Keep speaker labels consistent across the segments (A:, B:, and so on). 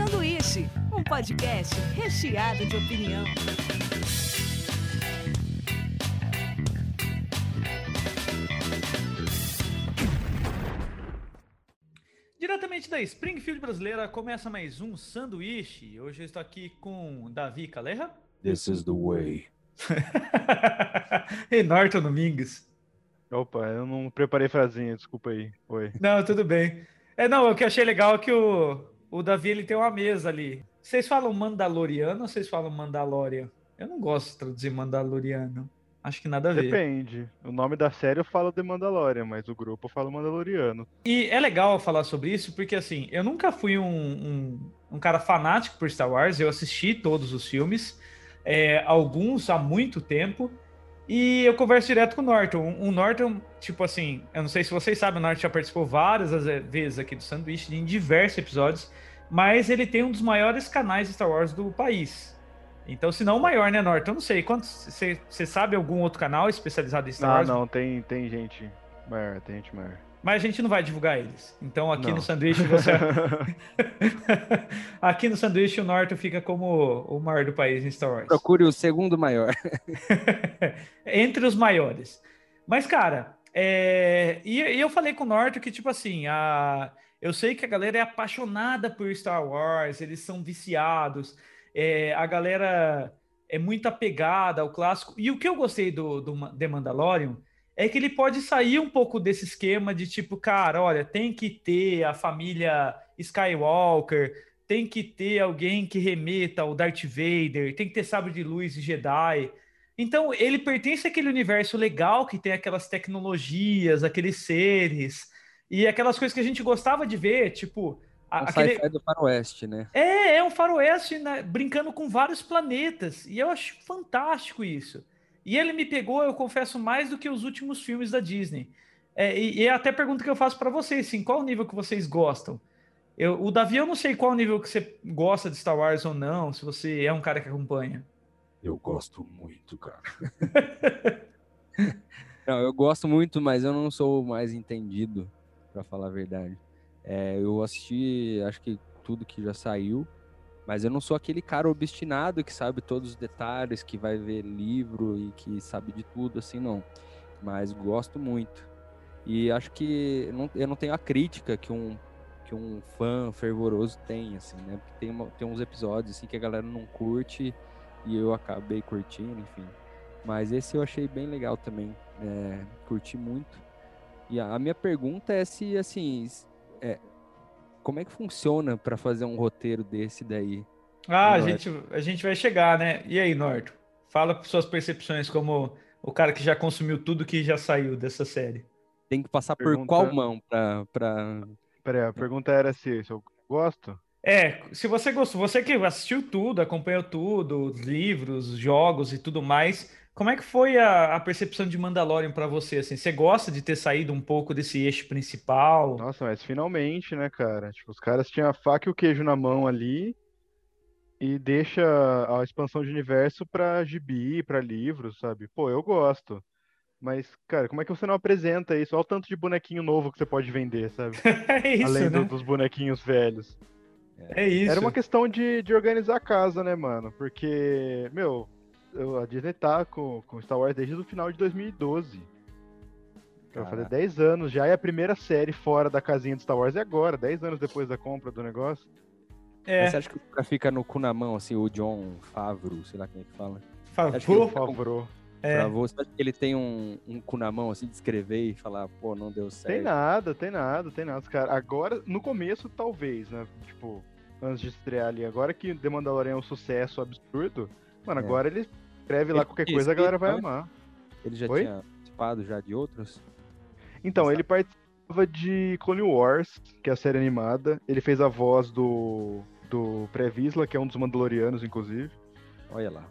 A: Sanduíche, um podcast recheado de opinião.
B: Diretamente da Springfield brasileira, começa mais um sanduíche. Hoje eu estou aqui com Davi Calerra.
C: This is the way.
B: e Norton Domingues.
D: Opa, eu não preparei frasinha, desculpa aí. Oi.
B: Não, tudo bem. É, não, o que eu achei legal é que o, o Davi ele tem uma mesa ali. Vocês falam Mandaloriano ou vocês falam Mandalorian? Eu não gosto de traduzir Mandaloriano. Acho que nada a ver.
D: Depende. O nome da série eu falo de Mandalorian, mas o grupo eu falo Mandaloriano.
B: E é legal falar sobre isso, porque assim, eu nunca fui um, um, um cara fanático por Star Wars, eu assisti todos os filmes, é, alguns há muito tempo, e eu converso direto com o Norton. O Norton, tipo assim, eu não sei se vocês sabem, o Norton já participou várias vezes aqui do Sanduíche, em diversos episódios, mas ele tem um dos maiores canais Star Wars do país. Então, se não o maior, né, Norton? Eu não sei. Você sabe algum outro canal especializado em Star
D: ah,
B: Wars?
D: Não, tem, tem gente maior, tem gente maior.
B: Mas a gente não vai divulgar eles. Então, aqui não. no sanduíche você. aqui no sanduíche o Norton fica como o maior do país em Star Wars.
C: Procure o segundo maior.
B: Entre os maiores. Mas, cara, é... e, e, eu falei com o Norton que, tipo assim, a... eu sei que a galera é apaixonada por Star Wars, eles são viciados é, a galera é muito apegada ao clássico. E o que eu gostei do, do The Mandalorian é que ele pode sair um pouco desse esquema de tipo, cara, olha, tem que ter a família Skywalker, tem que ter alguém que remeta ao Darth Vader, tem que ter sabre de luz e Jedi. Então, ele pertence àquele universo legal que tem aquelas tecnologias, aqueles seres e aquelas coisas que a gente gostava de ver, tipo,
C: um aquele... sci-fi do faroeste, né?
B: É, é um faroeste né, brincando com vários planetas. E eu acho fantástico isso. E ele me pegou, eu confesso, mais do que os últimos filmes da Disney. É, e, e é até pergunta que eu faço para vocês, assim, qual o nível que vocês gostam? Eu, o Davi, eu não sei qual nível que você gosta de Star Wars ou não, se você é um cara que acompanha.
C: Eu gosto muito, cara. não, eu gosto muito, mas eu não sou o mais entendido, para falar a verdade. É, eu assisti, acho que tudo que já saiu, mas eu não sou aquele cara obstinado que sabe todos os detalhes, que vai ver livro e que sabe de tudo, assim, não. Mas gosto muito. E acho que não, eu não tenho a crítica que um, que um fã fervoroso tem, assim, né? Porque tem, uma, tem uns episódios, assim, que a galera não curte e eu acabei curtindo, enfim. Mas esse eu achei bem legal também, é, curti muito. E a, a minha pergunta é se, assim, é, como é que funciona para fazer um roteiro desse daí?
B: Ah, a gente, a gente vai chegar, né? E aí, Norton? Fala suas percepções como o cara que já consumiu tudo que já saiu dessa série.
C: Tem que passar pergunta... por qual mão para. Pra...
D: Peraí, a pergunta era se, se eu gosto?
B: É, se você gostou, você que assistiu tudo, acompanhou tudo, os livros, os jogos e tudo mais, como é que foi a, a percepção de Mandalorian para você? Assim, você gosta de ter saído um pouco desse eixo principal?
D: Nossa, mas finalmente, né, cara? Tipo, os caras tinham a faca e o queijo na mão ali e deixa a expansão de universo pra gibi, pra livros, sabe? Pô, eu gosto. Mas, cara, como é que você não apresenta isso? Olha o tanto de bonequinho novo que você pode vender, sabe?
B: é isso,
D: Além
B: né?
D: do, dos bonequinhos velhos.
B: É isso.
D: Era uma questão de, de organizar a casa, né, mano? Porque, meu, a Disney tá com, com Star Wars desde o final de 2012. Vai fazer 10 anos já, e a primeira série fora da casinha de Star Wars é agora, 10 anos depois da compra do negócio.
C: É. Mas você acha que o cara fica no cu na mão, assim, o John Favreau, sei lá quem é que fala?
B: Favreau?
D: Favreau.
C: É. você acha que ele tem um, um cu na mão, assim, de escrever e falar, pô, não deu certo?
D: Tem nada, tem nada, tem nada. Cara, agora, no começo, talvez, né? Tipo, antes de estrear ali. Agora que The Mandalorian é um sucesso absurdo, Mano, é. agora ele escreve lá qualquer coisa, a galera vai amar.
C: Ele já Oi? tinha participado já de outros?
D: Então, ele participava de Clone Wars, que é a série animada. Ele fez a voz do, do Previsla, que é um dos Mandalorianos, inclusive.
C: Olha lá.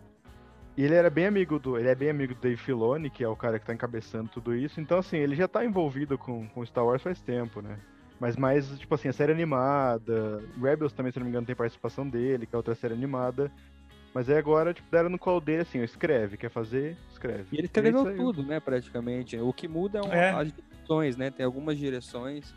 D: E ele era bem amigo do. Ele é bem amigo do Dave Filoni, que é o cara que tá encabeçando tudo isso. Então, assim, ele já tá envolvido com, com Star Wars faz tempo, né? Mas mais, tipo assim, a série animada. Rebels também, se não me engano, tem participação dele, que é outra série animada. Mas aí agora, tipo, deram no colo dele assim, escreve, quer fazer, escreve.
C: E ele escreveu tudo, né, praticamente. O que muda é, é. as direções, né? Tem algumas direções.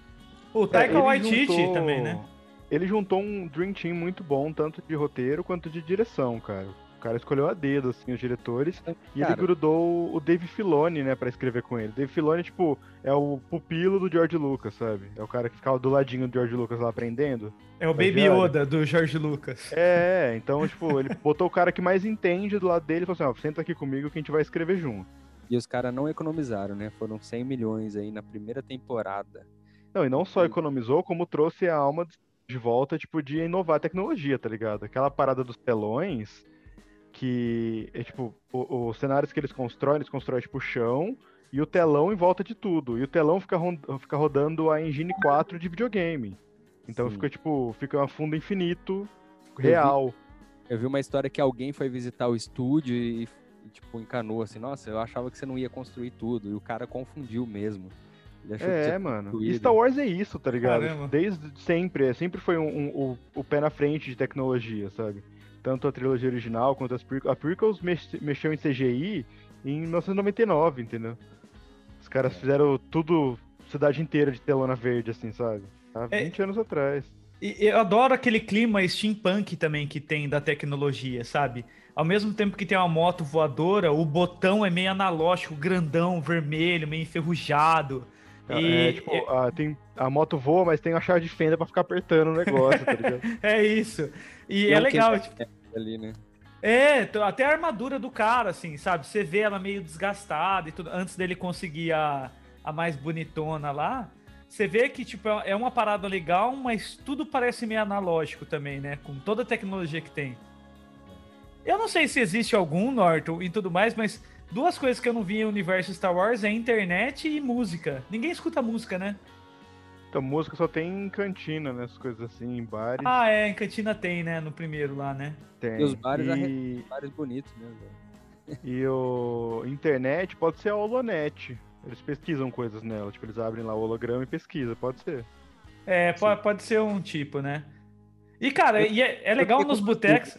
B: O Taika é, Waititi juntou... também, né?
D: ele juntou um Dream Team muito bom, tanto de roteiro quanto de direção, cara. O cara escolheu a dedo, assim, os diretores. E ele grudou o Dave Filoni, né, pra escrever com ele. Dave Filoni, tipo, é o pupilo do George Lucas, sabe? É o cara que ficava do ladinho do George Lucas lá aprendendo.
B: É o Baby
D: Estagiário.
B: Yoda do Jorge Lucas.
D: É, então, tipo, ele botou o cara que mais entende do lado dele e falou assim, ó, senta aqui comigo que a gente vai escrever junto.
C: E os caras não economizaram, né? Foram 100 milhões aí na primeira temporada.
D: Não, e não só economizou, como trouxe a alma de volta, tipo, de inovar a tecnologia, tá ligado? Aquela parada dos telões, que é tipo, o- os cenários que eles constroem, eles constroem, tipo, o chão e o telão em volta de tudo. E o telão fica, fica rodando a Engine 4 de videogame. Então
C: Sim.
D: fica, tipo, fica um fundo infinito, real.
C: Eu vi uma história que alguém foi visitar o estúdio e, tipo, encanou assim, nossa, eu achava que você não ia construir tudo. E o cara confundiu mesmo. Ele achou que
D: É, mano. E
C: construído.
D: Star Wars é isso, tá ligado?
B: Caramba.
D: Desde sempre, é, sempre foi um, um- o, o pé na frente de tecnologia, sabe? Tanto a trilogia original quanto as prequels. A prequels mex- mexeu em CGI em 1999, entendeu? Os caras fizeram tudo, cidade inteira de telona verde, assim, sabe? Há
B: É.
D: 20 anos atrás.
B: E eu adoro aquele clima steampunk também que tem da tecnologia, sabe? Ao mesmo tempo que tem uma moto voadora, o botão é meio analógico, grandão, vermelho, meio enferrujado. E-
D: É, tipo, a, tem, a moto voa, mas tem uma chave de fenda pra ficar apertando o negócio, tá ligado?
B: É isso. E
C: Tem
B: é
C: um
B: legal, tipo,
C: ali, né?
B: É, até a armadura do cara, assim, sabe? Você vê ela meio desgastada e tudo. Antes dele conseguir a, a mais bonitona lá, você vê que, tipo, é é uma parada legal, mas tudo parece meio analógico também, né? Com toda a tecnologia que tem. Eu não sei se existe algum, Norton, e tudo mais, mas duas coisas que eu não vi em universo Star Wars é internet e música. Ninguém escuta música, né?
D: Então, música só tem em cantina, né? Essas coisas assim, em bares.
B: Ah, é, em Cantina tem, né? No primeiro lá, né?
D: tem.
C: E os bares
D: e...
C: Vários bonitos, né?
D: E o internet pode ser a Holonet. Eles pesquisam coisas nela. Tipo, eles abrem lá o holograma e pesquisa. Pode ser.
B: É, po- pode, ser um tipo, né? E, cara, e é, é legal
C: Eu
B: nos botecos.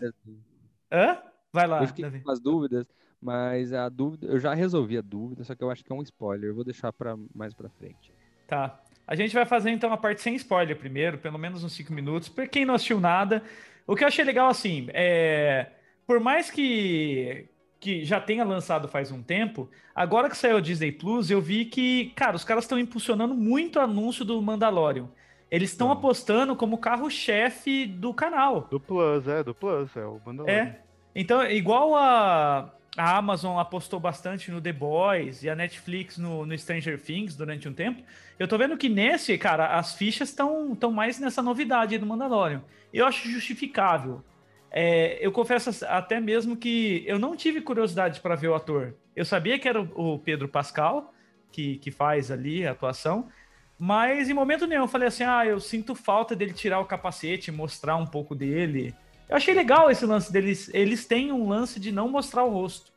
B: Hã? Vai lá,
C: Eu fiquei
B: Davi.
C: com umas dúvidas, mas a dúvida, eu já resolvi a dúvida, só que eu acho que é um spoiler. Eu vou deixar para mais pra frente.
B: Tá. A gente vai fazer então a parte sem spoiler primeiro, pelo menos uns 5 minutos. Pra quem não assistiu nada, o que eu achei legal assim, é. Por mais que, que já tenha lançado faz um tempo, agora que saiu o Disney Plus, eu vi que, cara, os caras estão impulsionando muito o anúncio do Mandalorian. Eles estão apostando como carro-chefe do canal.
D: Do Plus, é, do Plus, é o Mandalorian.
B: É. Então, igual a, a Amazon apostou bastante no The Boys e a Netflix no, no Stranger Things durante um tempo, eu tô vendo que nesse, cara, as fichas estão tão mais nessa novidade do Mandalorian. Eu acho justificável. É, eu confesso até mesmo que eu não tive curiosidade para ver o ator. Eu sabia que era o o Pedro Pascal, que, que faz ali a atuação, mas em momento nenhum eu falei assim: ah, eu sinto falta dele tirar o capacete, mostrar um pouco dele. Eu achei legal esse lance deles. Eles têm um lance de não mostrar o rosto.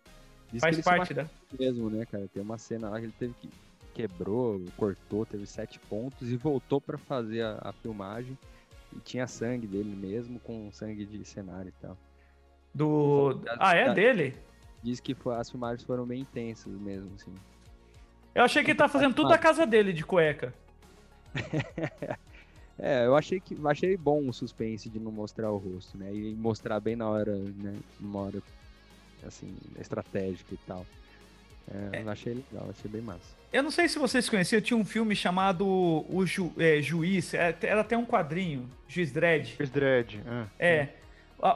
C: Diz
B: Faz parte da.
C: mesmo, né, cara? Tem uma cena lá que ele teve que quebrou, cortou, teve sete pontos e voltou pra fazer a, a filmagem. E tinha sangue dele mesmo, com sangue de cenário e tal.
B: Do. Ah, é dele?
C: Diz que foi- as filmagens foram bem intensas mesmo, assim.
B: Eu achei que ele tá fazendo tudo da casa dele de cueca.
C: É, eu achei que achei bom o suspense de não mostrar o rosto, né? E mostrar bem na hora, né? Numa hora assim, estratégica e tal. É, eu achei legal, achei bem massa.
B: Eu não sei se vocês conheciam, tinha um filme chamado O Ju- é, Juiz. é, Era até um quadrinho, Juiz Dredd.
D: Chris Dredd.
B: É.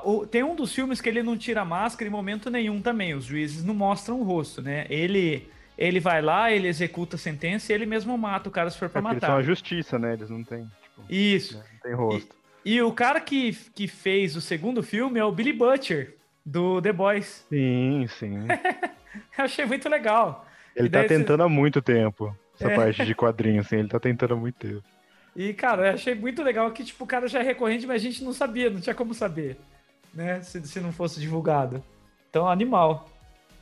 B: O- Tem um dos filmes que ele não tira máscara em momento nenhum também. Os juízes não mostram o rosto, né? Ele, ele vai lá, ele executa a sentença e ele mesmo mata o cara se for
D: É
B: pra
D: porque eles são
B: matar.
D: a justiça, né? Eles não têm,
B: Isso.
D: né, não tem rosto.
B: E o cara que, que fez o segundo filme é o Billy Butcher, do The Boys.
D: Sim, sim.
B: Eu achei muito legal.
D: Ele
B: E
D: tá
B: você-
D: tentando há muito tempo. Essa
B: É.
D: parte de quadrinho, assim, ele tá tentando há muito tempo.
B: E, cara, eu achei muito legal que, tipo, o cara já é recorrente, mas a gente não sabia, não tinha como saber, né? Se, se não fosse divulgado. Então, animal.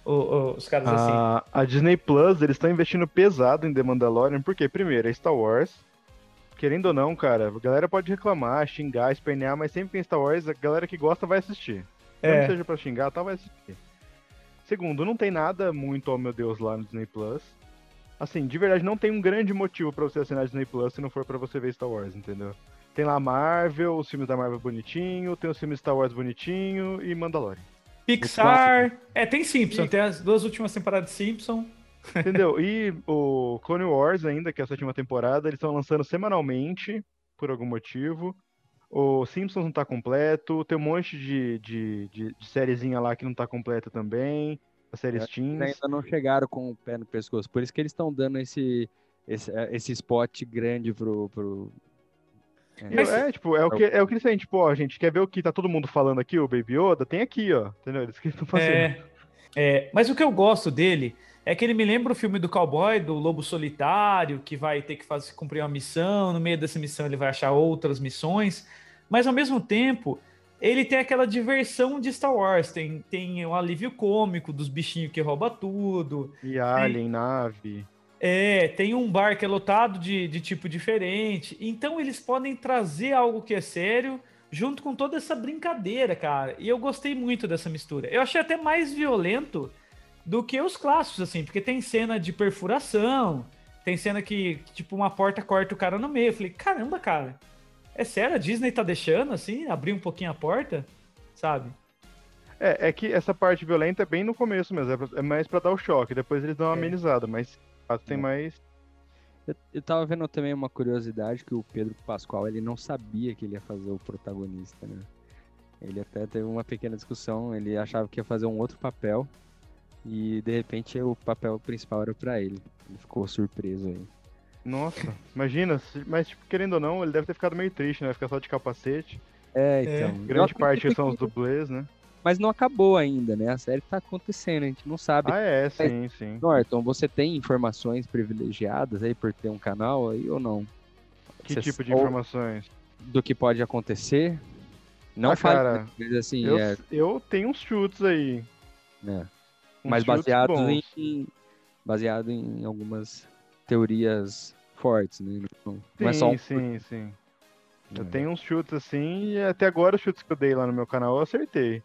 B: O- o- os caras assim.
D: A, a Disney Plus, eles estão investindo pesado em The Mandalorian, porque, primeiro, é Star Wars. Querendo ou não, cara, a galera pode reclamar, xingar, espernear, mas sempre que tem Star Wars, a galera que gosta vai assistir. Não
B: É.
D: seja pra xingar, tal, vai assistir. Segundo, não tem nada muito, oh meu Deus, lá no Disney Plus. Assim, de verdade, não tem um grande motivo pra você assinar Disney Plus se não for pra você ver Star Wars, entendeu? Tem lá Marvel, os filmes da Marvel bonitinho, tem os filmes Star Wars bonitinho e Mandalorian.
B: Pixar. É, tem Simpson, tem as duas últimas temporadas de Simpson.
D: Entendeu? E o Clone Wars ainda, que é a sétima temporada, eles estão lançando semanalmente, por algum motivo. O Simpsons não tá completo, tem um monte de, de, de, de sériezinha lá que não tá completa também. As séries
C: Eles
D: teens.
C: ainda não chegaram com o pé no pescoço. Por isso que eles estão dando esse, esse, eh, esse spot grande pro. pro...
D: E eu- É, tipo, é o que, é o que eles têm, tipo, ó, gente, quer ver o que tá todo mundo falando aqui, o Baby Yoda? Tem aqui, ó. Entendeu? Eles que estão fazendo.
B: É, é, mas o que eu gosto dele é que ele me lembra o filme do cowboy, do lobo solitário, que vai ter que fazer, cumprir uma missão, no meio dessa missão ele vai achar outras missões, mas ao mesmo tempo ele tem aquela diversão de Star Wars, tem, tem um alívio cômico dos bichinhos que rouba tudo,
D: E Alien, nave.
B: é, tem um bar que é lotado de, de tipo diferente. Então eles podem trazer algo que é sério junto com toda essa brincadeira, cara. E eu gostei muito dessa mistura. Eu achei até mais violento do que os clássicos, assim, porque tem cena de perfuração, tem cena que, tipo, uma porta corta o cara no meio. Eu falei, caramba, cara, é sério? A Disney tá deixando, assim, abrir um pouquinho a porta? Sabe?
D: É, é que essa parte violenta é bem no começo mesmo, é pra- é mais pra dar o choque. Depois eles dão uma
B: É.
D: amenizada, mas ah, tem
C: É.
D: mais.
C: Eu, eu tava vendo também uma curiosidade que o Pedro Pascoal ele não sabia que ele ia fazer o protagonista, né? Ele até teve uma pequena discussão, ele achava que ia fazer um outro papel e de repente o papel principal era pra ele. Ele ficou surpreso aí.
D: Nossa, imagina, se- mas tipo, querendo ou não, ele deve ter ficado meio triste, né? Ficar só de capacete.
C: É,
B: É.
C: então. eu
D: Grande parte são os dublês, né?
C: Mas não acabou ainda, né? A série tá acontecendo, a gente não sabe.
D: Ah, é, sim, sim.
C: Norton, você tem informações privilegiadas aí por ter um canal aí ou não?
D: Que
C: Você
D: tipo de informações?
C: Do que pode acontecer? Não
D: Ah,
C: fale,
D: cara,
C: mas assim,
D: Eu,
C: é,
D: eu tenho uns chutes aí.
C: né? Mas baseado
D: bons.
C: em, baseado em algumas teorias fortes, né? Não, não é
D: Sim,
C: só um
D: sim, sim. Eu
C: né?
D: tenho uns chutes assim, e até agora os chutes que eu dei lá no meu canal eu acertei.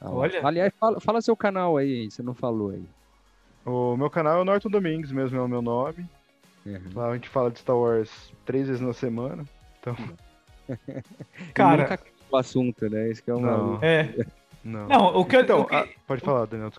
C: Ah,
B: Olha.
C: Aliás, fala, fala seu canal aí, você não falou aí.
D: O meu canal é o Norton Domingues mesmo, é o meu nome.
C: Uhum.
D: Lá a gente fala de Star Wars três vezes na semana. Então,
B: Cara,
C: Nunca o assunto, né? Isso que é uma.
D: Não.
B: é.
D: não.
B: Não, o que, eu-
D: Então,
B: o que-
D: ah, pode falar, Daniel.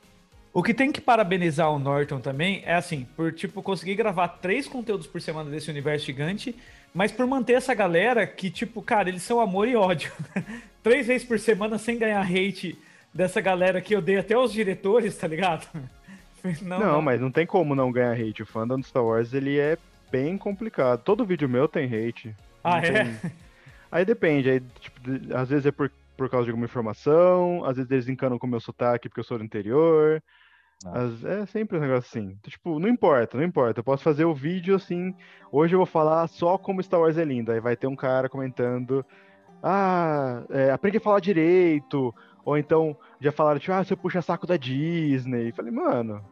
B: O que tem que parabenizar o Norton também é assim, por tipo conseguir gravar três conteúdos por semana desse universo gigante, mas por manter essa galera que tipo, cara, eles são amor e ódio. três vezes por semana sem ganhar hate dessa galera que odeia até os diretores, tá ligado? Não,
D: Não, mas não tem como não ganhar hate. O fandom de Star Wars, ele é bem complicado. Todo vídeo meu tem hate.
B: Ah, é?
D: tem- Aí depende, aí, tipo, às vezes é por, por causa de alguma informação, às vezes eles encanam com o meu sotaque porque eu sou do interior.
C: Ah.
D: Às- é sempre um negócio assim. Então, tipo, não importa, não importa. Eu posso fazer o vídeo assim. Hoje eu vou falar só como Star Wars é lindo. Aí vai ter um cara comentando. Ah, é, aprende a falar direito. Ou então já falaram, tipo, ah, você puxa saco da Disney. Falei, mano.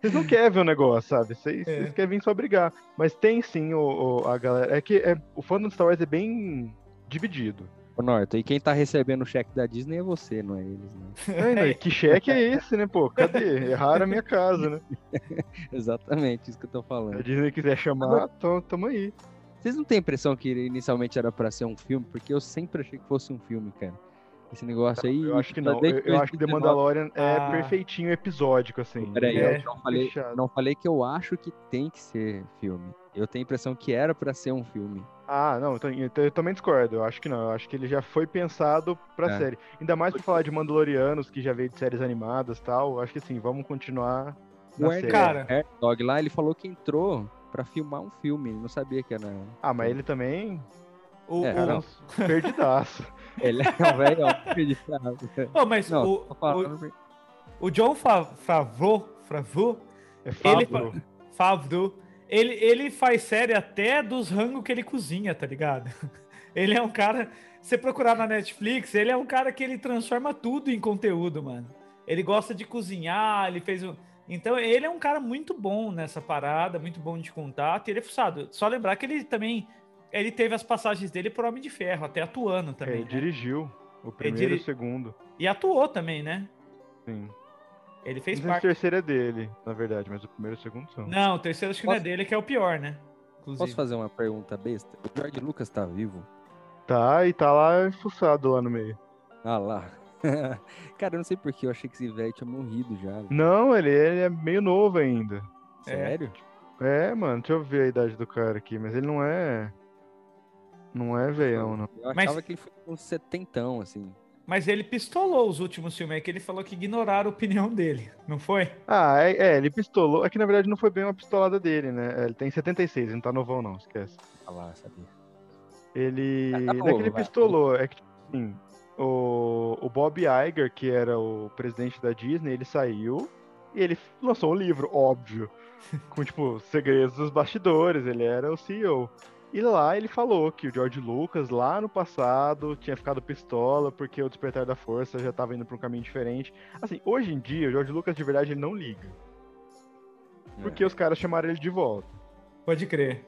D: Vocês não querem ver o negócio, sabe? Vocês,
B: É.
D: vocês querem vir só brigar. Mas tem sim o, o- a galera. É que é, o fandom de Star Wars é bem dividido.
C: Ô, Norton, e quem tá recebendo o cheque da Disney é você, não é eles, né?
D: Ai, que cheque é esse, né, pô? Cadê? Erraram a minha casa, né?
C: Exatamente, isso que eu tô
D: Se a
C: falando.
D: Disney quiser chamar, tamo, tamo aí.
C: Vocês não têm a impressão que inicialmente era pra ser um filme? Porque eu sempre achei que fosse um filme, cara. Esse negócio aí.
D: Eu acho que não. Eu, eu acho que The
C: 2019
D: Mandalorian é
B: Ah.
D: perfeitinho episódico, assim.
C: Peraí,
B: É.
C: eu não falei, não falei que eu acho que tem que ser filme. Eu tenho a impressão que era pra ser um filme.
D: Ah, não, então, então eu também discordo. Eu acho que não. Eu acho que ele já foi pensado pra
C: É.
D: série. Ainda mais pra falar de Mandalorianos, que já veio de séries animadas e tal. Eu acho que assim, vamos continuar na
C: O
D: série.
B: Cara.
C: Dog lá, ele falou que entrou pra filmar um filme. Ele não sabia que era.
D: Ah, mas ele também.
B: O,
C: É,
B: o-
C: não.
D: Perdidaço.
C: Ele é um velho acreditado.
B: Oh, mas
C: Não,
B: o, o, o John Fa- Favreau, Favreau,
D: É
B: Ele
D: Fabro.
B: Favreau, ele, ele faz série até dos rangos que ele cozinha, tá ligado? Ele é um cara. Você procurar na Netflix, ele é um cara que ele transforma tudo em conteúdo, mano. Ele gosta de cozinhar, ele fez um. Então, ele é um cara muito bom nessa parada, muito bom de contato. E ele é fuçado. Só lembrar que ele também. Ele teve as passagens dele pro Homem de Ferro, até atuando
D: É,
B: também.
D: ele
B: né?
D: dirigiu o primeiro
B: diri-
D: e o segundo.
B: E atuou também, né?
D: Sim.
B: Ele fez
D: se o
B: parte.
D: terceiro é dele, na verdade, mas o primeiro e o segundo são.
B: Não, o terceiro acho que não é
C: Posso-
B: dele, que é o pior, né? inclusive.
C: Posso fazer uma pergunta besta? O George Lucas tá vivo?
D: Tá, e tá lá fuçado lá no meio.
C: Ah lá. Cara, eu não sei porquê, eu achei que esse velho tinha morrido já.
D: Não, ele, ele é meio novo ainda.
C: Sério?
D: É, mano, deixa eu ver a idade do cara aqui, mas ele não é. Não é veião, não.
C: Eu
B: Mas-
C: achava que ele foi com setentão, assim.
B: Mas ele pistolou os últimos filmes, é que ele falou que ignoraram a opinião dele, não foi?
D: Ah, é, é, ele pistolou. É que na verdade não foi bem uma pistolada dele, né? Ele tem 76, ele não tá novão, não, esquece.
C: Ah lá, sabia.
D: Ele.
C: Ah, tá
D: não é
C: novo,
D: que ele
C: vai.
D: pistolou, é que, tipo assim, o, o Bob Iger, que era o presidente da Disney, ele saiu e ele lançou um livro, óbvio, com, tipo, segredos dos bastidores, ele era o CEO. E lá ele falou que o George Lucas, lá no passado, tinha ficado pistola porque o Despertar da Força já tava indo pra um caminho diferente. Assim, hoje em dia, o George Lucas, de verdade, ele não liga.
C: É.
D: Porque os caras chamaram ele de volta,
B: Pode crer.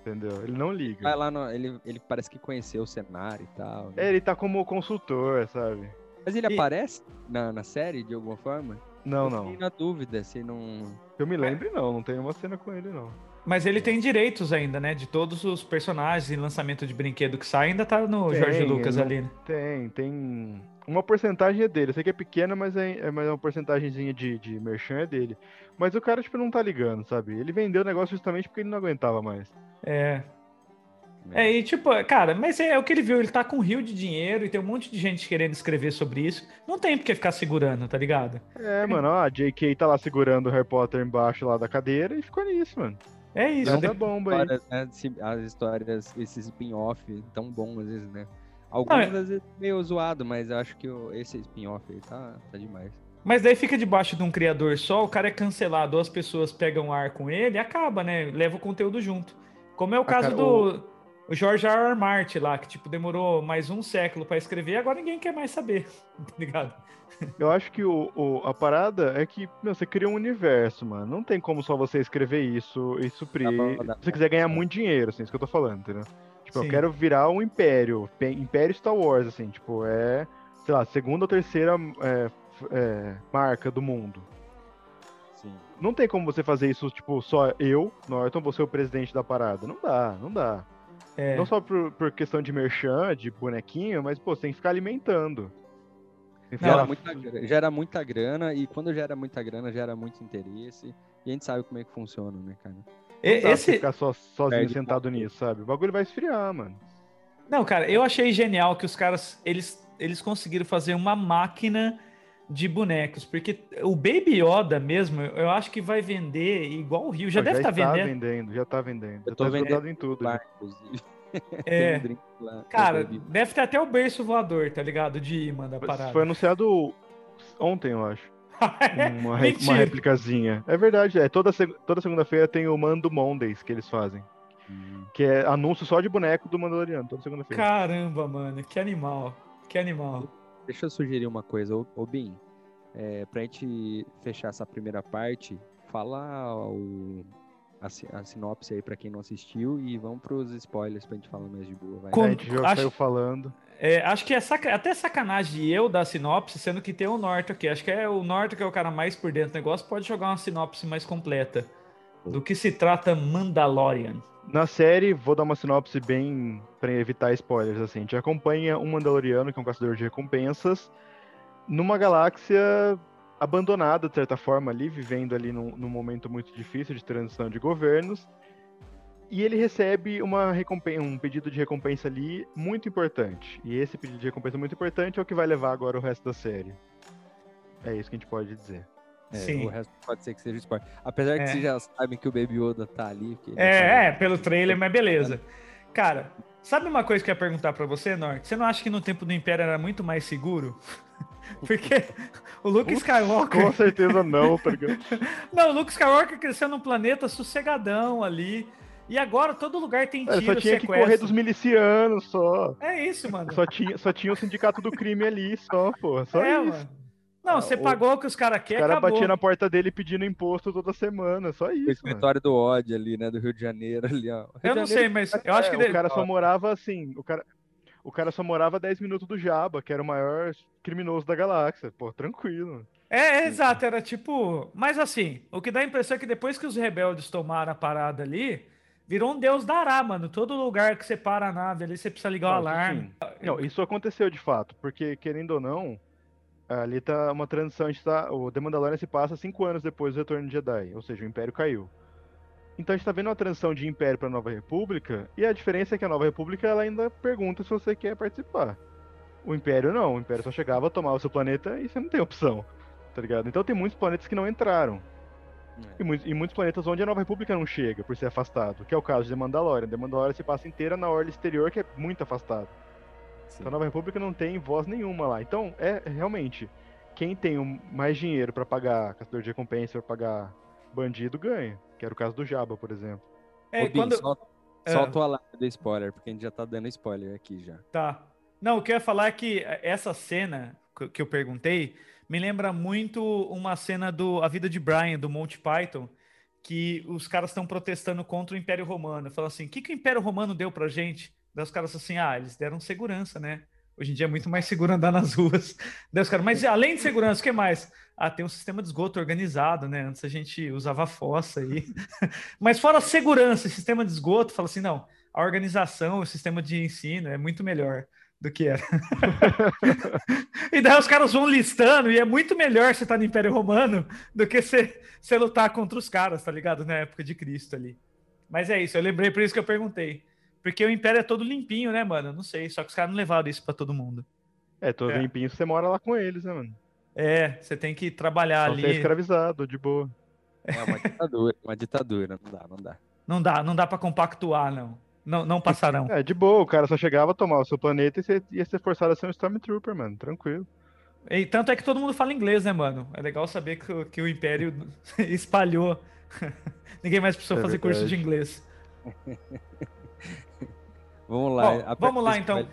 D: entendeu? Ele não liga.
C: Vai lá, no- ele, ele parece que conheceu o cenário e tal. né?
D: É, ele tá como consultor, sabe?
C: Mas ele
B: E-
C: aparece na, na série, de alguma forma?
D: Não,
C: eu
D: não.
C: fiquei na dúvida se não...
D: Eu me lembre, não. Não tem uma cena com ele, não.
B: Mas ele tem direitos ainda, né? De todos os personagens e lançamento de brinquedo que sai, ainda tá no
D: Tem,
B: Jorge Lucas ali, né?
D: Tem, tem. Uma porcentagem é dele. Eu sei que é pequena, mas é, é mas é uma porcentagemzinha de, de merchan é dele. Mas o cara, tipo, não tá ligando, sabe? Ele vendeu o negócio justamente porque ele não aguentava mais.
B: É. É, e tipo, cara, mas é, o que ele viu, ele tá com um rio de dinheiro e tem um monte de gente querendo escrever sobre isso. Não tem porque ficar segurando, tá ligado?
D: É, mano, ó, a JK tá lá segurando o Harry Potter embaixo lá da cadeira e ficou nisso, mano.
B: É isso.
D: Dando
B: né?
D: a bomba aí.
C: Né, as histórias, esses spin-off tão bons às vezes, né? Alguns
B: Não, é-
C: às vezes meio zoado, mas eu acho que esse spin-off aí tá, tá demais.
B: Mas daí fica debaixo de um criador só, o cara é cancelado, as pessoas pegam ar com ele e acaba, né? Leva o conteúdo junto. Como é o caso
D: cara,
B: do o George R. R. Martin lá, que tipo demorou mais um século pra escrever, agora ninguém quer mais saber, tá ligado?
D: Eu acho que o, o- a parada é que, meu, você cria um universo, mano. Não tem como só você escrever isso e suprir.
C: Dá pra- dá
D: Se você quiser ganhar muito dinheiro, assim, isso que eu tô falando, entendeu? Tipo,
B: Sim.
D: eu quero virar um império. Império Star Wars, assim, tipo, é, sei lá, segunda ou terceira é, é, marca do mundo.
C: Sim.
D: Não tem como você fazer isso, tipo, só eu, Norton, vou ser o presidente da parada. Não dá, não dá.
B: É.
D: Não só por, por questão de merchan, de bonequinho, mas, pô, você tem que ficar alimentando. Que ficar-
C: Gera muita, gera muita grana, e quando gera muita grana, gera muito interesse. E a gente sabe como é que funciona, né, cara?
B: E- esse,
D: ficar só, sozinho
C: Perde
D: sentado nisso, sabe? O bagulho vai esfriar, mano.
B: Não, cara, eu achei genial que os caras eles, eles conseguiram fazer uma máquina de bonecos, porque o Baby Yoda mesmo, eu acho que vai vender igual o Rio, já deve estar
D: está
B: vendendo.
D: vendendo, já tá vendendo.
C: Eu
D: Já
C: tô
D: tá
C: vendendo
D: em tudo.
C: Lá.
B: É,
C: Tem um drink lá,
B: cara, deve ter até o berço voador, tá ligado? De imã da parada.
D: Foi anunciado ontem, eu acho. Uma, ré- uma réplicazinha. É verdade, é. Toda, seg- toda segunda-feira tem o Mando Mondays que eles fazem.
C: Hum.
D: Que é anúncio só de boneco do Mandaloriano, toda segunda-feira.
B: Caramba, mano, que animal. Que animal.
C: Deixa eu sugerir uma coisa, ô, Bin. É, pra gente fechar essa primeira parte, fala o, a, a sinopse aí pra quem não assistiu e vamos pros spoilers pra gente falar mais de boa. Vai.
B: Com-
D: a gente já
B: acho-
D: saiu falando.
B: É, acho que é saca- até sacanagem de eu dar sinopse, sendo que tem o Norton aqui. Acho que é o Norton que é o cara mais por dentro do negócio, pode jogar uma sinopse mais completa. Do que se trata Mandalorian.
D: Na série, vou dar uma sinopse bem pra evitar spoilers, assim. A gente acompanha um Mandaloriano, que é um caçador de recompensas, numa galáxia abandonada, de certa forma, ali, vivendo ali num, num momento muito difícil de transição de governos. E ele recebe uma um pedido de recompensa ali muito importante. E esse pedido de recompensa muito importante é o que vai levar agora o resto da série. É isso que a gente pode dizer.
C: É,
B: Sim.
C: O resto pode ser que seja spoiler. Apesar que
B: É.
C: vocês já sabem que o Baby Yoda tá ali. porque
B: É,
C: sabe.
B: é, pelo trailer, mas beleza. Cara, sabe uma coisa que eu ia perguntar pra você, Norte? Você não acha que no tempo do Império era muito mais seguro? Porque o Luke Skywalker.
D: Com certeza não, tá ligado?
B: Não, o Luke Skywalker cresceu num planeta sossegadão ali. E agora todo lugar tem tiro,
D: só tinha que
B: sequestro.
D: correr dos milicianos só.
B: É isso, mano.
D: Só tinha, só tinha o sindicato do crime ali, só, pô. Só
B: é,
D: isso.
B: mano. Não,
C: Ah,
B: você
C: o-
B: pagou o que os caras
D: O
B: querem,
D: cara
B: acabou.
D: batia na porta dele pedindo imposto toda semana, só
C: O
D: isso. mano.
C: escritório do ódio ali, né? Do Rio de Janeiro ali, ó. Rio
B: Eu não
C: Janeiro-
B: sei, mas eu acho
D: É,
B: que...
D: o cara só morava assim, o cara, o cara só morava 10 minutos do Jabba, que era o maior criminoso da galáxia. Pô, tranquilo.
B: É, é, exato, era tipo... Mas assim, o que dá a impressão é que depois que os rebeldes tomaram a parada ali, virou um deus dará, mano. Todo lugar que você para a nave ali, você precisa ligar o
D: Não,
B: alarme.
D: sim. Não, isso aconteceu de fato, porque querendo ou não, ali tá uma transição, a gente tá, o The Mandalorian se passa cinco anos depois do Retorno de Jedi, ou seja, o Império caiu. Então a gente tá vendo uma transição de Império pra Nova República, e a diferença é que a Nova República ela ainda pergunta se você quer participar. O Império não, o Império só chegava, tomava o seu planeta e você não tem opção, tá ligado? Então tem muitos planetas que não entraram. E, muitos, e muitos planetas onde a Nova República não chega, por ser afastado, que é o caso de The Mandalorian. The Mandalorian se passa inteira na orla exterior, que é muito afastado.
C: Sim.
D: Então a Nova República não tem voz nenhuma lá. Então, é realmente, quem tem mais dinheiro pra pagar caçador de recompensa, pra pagar bandido, ganha. Que era o caso do Jabba, por exemplo.
B: É,
C: Ô,
B: quando...
C: solta,
B: É.
C: solta o alarme do spoiler, porque a gente já tá dando spoiler aqui já.
B: Tá. Não, o que eu ia falar é que essa cena que- que eu perguntei me lembra muito uma cena do A Vida de Brian, do Monty Python, que os caras estão protestando contra o Império Romano. Falam assim, o que, que o Império Romano deu pra gente? Daí os caras assim, ah, eles deram segurança, né? Hoje em dia é muito mais seguro andar nas ruas. Daí os caras, mas além de segurança, o que mais? Ah, tem um sistema de esgoto organizado, né? Antes a gente usava fossa aí. mas fora segurança sistema de esgoto, fala assim, não, a organização, o sistema de ensino é muito melhor do que era. e daí os caras vão listando, e é muito melhor você estar no Império Romano do que você, você lutar contra os caras, tá ligado? Na época de Cristo ali. Mas é isso, eu lembrei por isso que eu perguntei. Porque o Império é todo limpinho, né, mano? Não sei, só que os caras não levaram isso pra todo mundo.
D: É, todo
B: É.
D: limpinho você mora lá com eles, né, mano?
B: É, você tem que trabalhar
D: Só você é
B: ali.
D: escravizado, de boa.
C: É uma ditadura, uma ditadura, não dá, não dá.
B: Não dá, não dá para compactuar, não. Não, não passarão.
D: É, de boa, o cara só chegava, tomava o seu planeta e você ia ser forçado a ser um Stormtrooper, mano. Tranquilo.
B: E tanto é que todo mundo fala inglês, né, mano? É legal saber que, o- que o Império espalhou. Ninguém mais precisou
D: É
B: fazer curso de
D: verdade.
B: inglês.
C: Vamos lá.
B: Bom, vamos lá, então.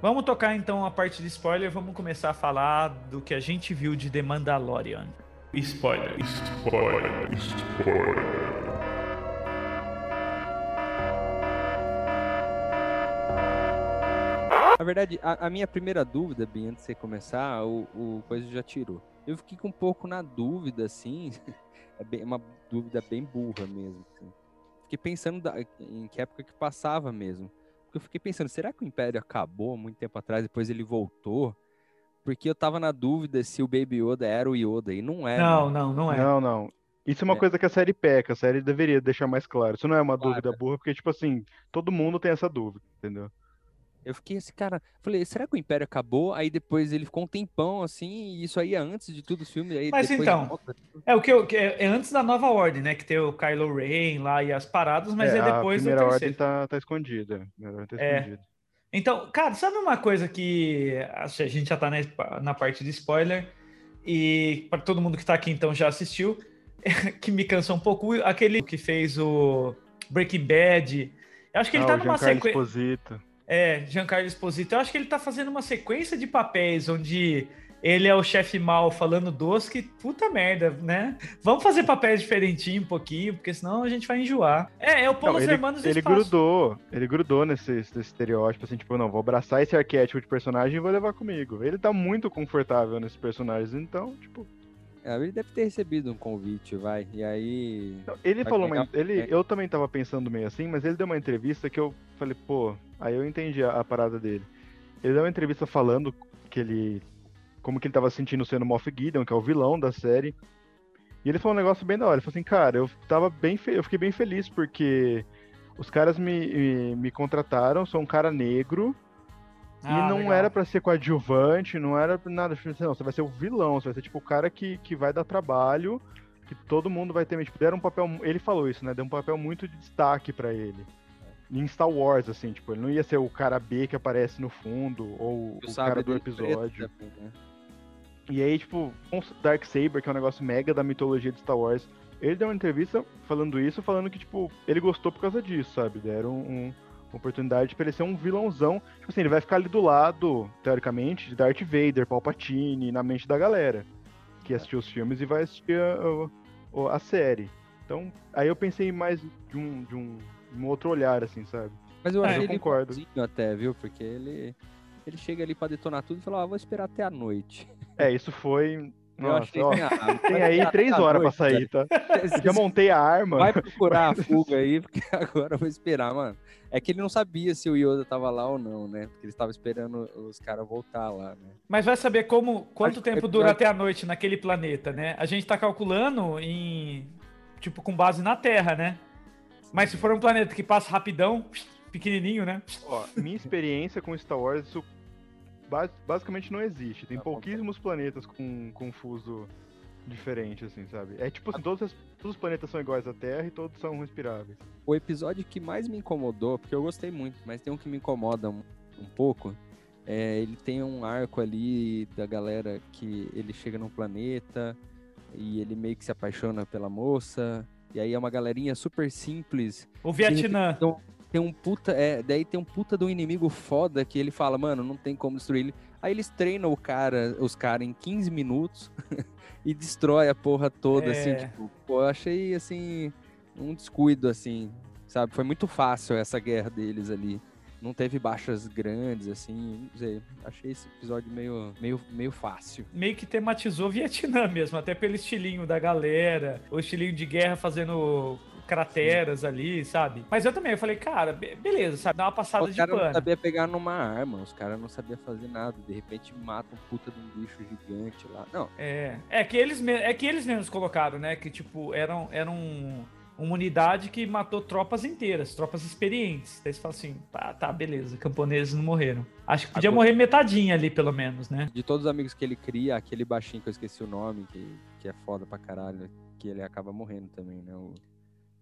B: Vamos tocar então a parte de spoiler. Vamos começar a falar do que a gente viu de The Mandalorian.
E: Spoiler. Spoiler. Spoiler.
C: Na verdade, a, a minha primeira dúvida, bem antes de você começar, o, o coisa já tirou. Eu fiquei com um pouco na dúvida, assim, é bem- uma dúvida bem burra mesmo. assim. Fiquei pensando da- em que época que passava mesmo. Porque eu fiquei pensando, será que o Império acabou há muito tempo atrás, depois ele voltou? Porque eu tava na dúvida se o Baby Yoda era o Yoda, e não era.
B: Não, não, não é.
D: Não, não. Isso é uma
C: É.
D: coisa que a série peca, a série deveria deixar mais claro. Isso não é uma
C: Claro.
D: dúvida burra, porque, tipo assim, todo mundo tem essa dúvida, entendeu?
C: Eu fiquei assim, cara, falei, será que o Império acabou? Aí depois ele ficou um tempão assim, e isso aí é antes de tudo os filmes. Aí
B: Mas então. É o que, eu, que é, é antes da nova ordem, né? Que tem o Kylo Ren lá e as paradas, mas é,
D: a
B: depois do
D: primeira ordem
B: terceiro.
D: tá, tá escondida. A ordem tá
B: É. Então, cara, sabe uma coisa que a gente já tá na, na parte de spoiler e para todo mundo que tá aqui então já assistiu, que me cansou um pouco, aquele que fez o Breaking Bad. Eu acho que ele
D: Ah,
B: tá
D: o
B: numa sequência. É, Giancarlo Esposito. Eu acho que ele tá fazendo uma sequência de papéis onde ele é o chefe mal falando doce, que puta merda, né? Vamos fazer papéis diferentinho um pouquinho, porque senão a gente vai enjoar. É, é o Paulo
D: Não, ele,
B: Hermanos do
D: ele
B: espaço.
D: grudou, ele grudou nesse, nesse estereótipo, assim, tipo, não, vou abraçar esse arquétipo de personagem e vou levar comigo. Ele tá muito confortável nesses personagens, então, tipo,
C: É, ele deve ter recebido um convite, vai. E aí.
D: Ele
C: Vai
D: falou, uma, ele,
C: é.
D: eu também tava pensando meio assim, mas ele deu uma entrevista que eu falei, pô, aí eu entendi a, a parada dele. Ele deu uma entrevista falando que ele, como que ele tava se sentindo sendo Moff Gideon, que é o vilão da série. E ele falou um negócio bem da hora. Ele falou assim, cara, eu tava bem, eu fiquei bem feliz porque os caras me, me, me contrataram, sou um cara negro
B: Ah,
D: e não
B: legal.
D: era pra ser coadjuvante, não era pra nada. Tipo, Não, você vai ser o vilão, você vai ser tipo o cara que, que vai dar trabalho, que todo mundo vai ter. Tipo, deram um papel. Ele falou isso, né? Deu um papel muito de destaque pra ele. Em Star Wars, assim, tipo, ele não ia ser o cara B que aparece no fundo, ou
C: o
D: o cara do
C: preto
D: episódio.
C: também, né?
D: E aí, tipo, Dark Saber, que é um negócio mega da mitologia de Star Wars, ele deu uma entrevista falando isso, falando que, tipo, ele gostou por causa disso, sabe? Deram um, uma oportunidade pra ele ser um vilãozão. Tipo assim, ele vai ficar ali do lado, teoricamente, de Darth Vader, Palpatine, na mente da galera que assistiu os filmes e vai assistir a, a- a série. Então, aí eu pensei mais de um, de um, um outro olhar, assim, sabe?
C: Mas eu
B: É,
C: achei
D: eu
C: ele
D: concordo.
C: até, viu? Porque ele. Ele chega ali pra detonar tudo e fala, ah, vou esperar até a noite.
D: É, isso foi.
C: Eu
D: Nossa,
C: achei
D: ó,
C: assim, ah,
D: Tem aí três horas pra
C: noite,
D: sair, tá? Já montei a arma.
C: Vai procurar a fuga aí, porque agora eu vou esperar, mano. É que ele não sabia se o Yoda tava lá ou não, né? Porque ele estava esperando os caras voltar lá, né?
B: Mas vai saber como quanto
C: Acho
B: tempo
C: o
B: dura até a noite naquele planeta, né? A gente tá calculando em tipo com base na Terra, né? Mas se for um planeta que passa rapidão, pequenininho, né?
D: Ó, minha experiência com Star Wars, isso bas- basicamente não existe. Tem
C: Tá
D: pouquíssimos planetas com, com fuso diferente, assim, sabe? É tipo assim, todos, os- todos os planetas são iguais à Terra e todos são respiráveis.
C: O episódio que mais me incomodou, porque eu gostei muito, mas tem um que me incomoda um, um pouco. É, ele tem um arco ali da galera que ele chega num planeta e ele meio que se apaixona pela moça. E aí é uma galerinha super simples.
B: O Vietnã.
C: Então, tem um puta. É, daí tem um puta do inimigo foda que ele fala, mano, não tem como destruir ele. Aí eles treinam o cara, os caras em 15 minutos e destrói a porra toda, assim,
B: É.
C: tipo, pô, eu achei assim, um descuido, assim, sabe? Foi muito fácil essa guerra deles ali. Não teve baixas grandes, assim, não sei. Achei esse episódio meio, meio, meio fácil.
B: meio que tematizou Vietnã mesmo, até pelo estilinho da galera, o estilinho de guerra fazendo crateras ali, sabe? Mas eu também, eu falei, cara, be- beleza, sabe? Dá uma passada
C: Os
B: de
C: caras não
B: pano.
C: sabiam pegar numa arma, os caras não sabiam fazer nada. De repente mata um puta de um bicho gigante lá. Não,
B: É, é que eles é que eles mesmos colocaram, né, que tipo, eram eram uma unidade que matou tropas inteiras, tropas experientes. Daí você fala assim, tá, tá, beleza, camponeses não morreram. Acho que podia
C: Agora-
B: morrer metadinha ali, pelo menos, né?
C: De todos os amigos que ele cria, aquele baixinho que eu esqueci o nome, que, que é foda pra caralho, que ele acaba morrendo também, né? O,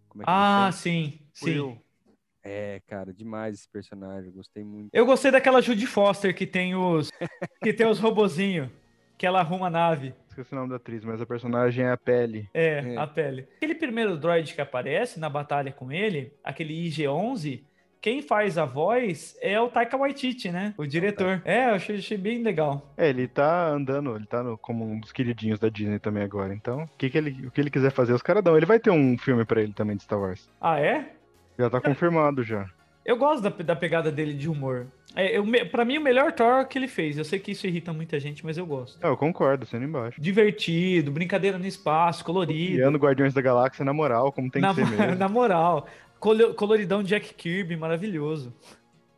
C: como é
B: Ah, sim, sim.
D: Will.
C: É, cara, demais esse personagem, gostei muito.
B: Eu gostei daquela Judy Foster que tem os que tem os robozinho, que ela arruma a nave.
D: Esqueci o nome da atriz, mas a personagem é a Pele.
B: É,
C: É.
B: a pele. Aquele primeiro droid que aparece na batalha com ele, aquele IG-11, quem faz a voz é o Taika Waititi, né? O diretor. É, eu achei, achei bem legal.
D: É, ele tá andando, ele tá no- como um dos queridinhos da Disney também agora. Então, o que, que ele, o que ele quiser fazer, os caras dão. Ele vai ter um filme pra ele também de Star Wars.
B: Ah, é?
D: Já tá confirmado já.
B: Eu gosto da, da pegada dele de humor. É, eu, pra mim, o melhor Thor que ele fez. Eu sei que isso irrita muita gente, mas eu gosto.
D: É, eu concordo, sendo embaixo.
B: Divertido, brincadeira no espaço, colorido.
D: Criando Guardiões da Galáxia na moral, como tem
B: Na,
D: que ser mesmo.
B: na moral. Colo- Coloridão Jack Kirby, maravilhoso.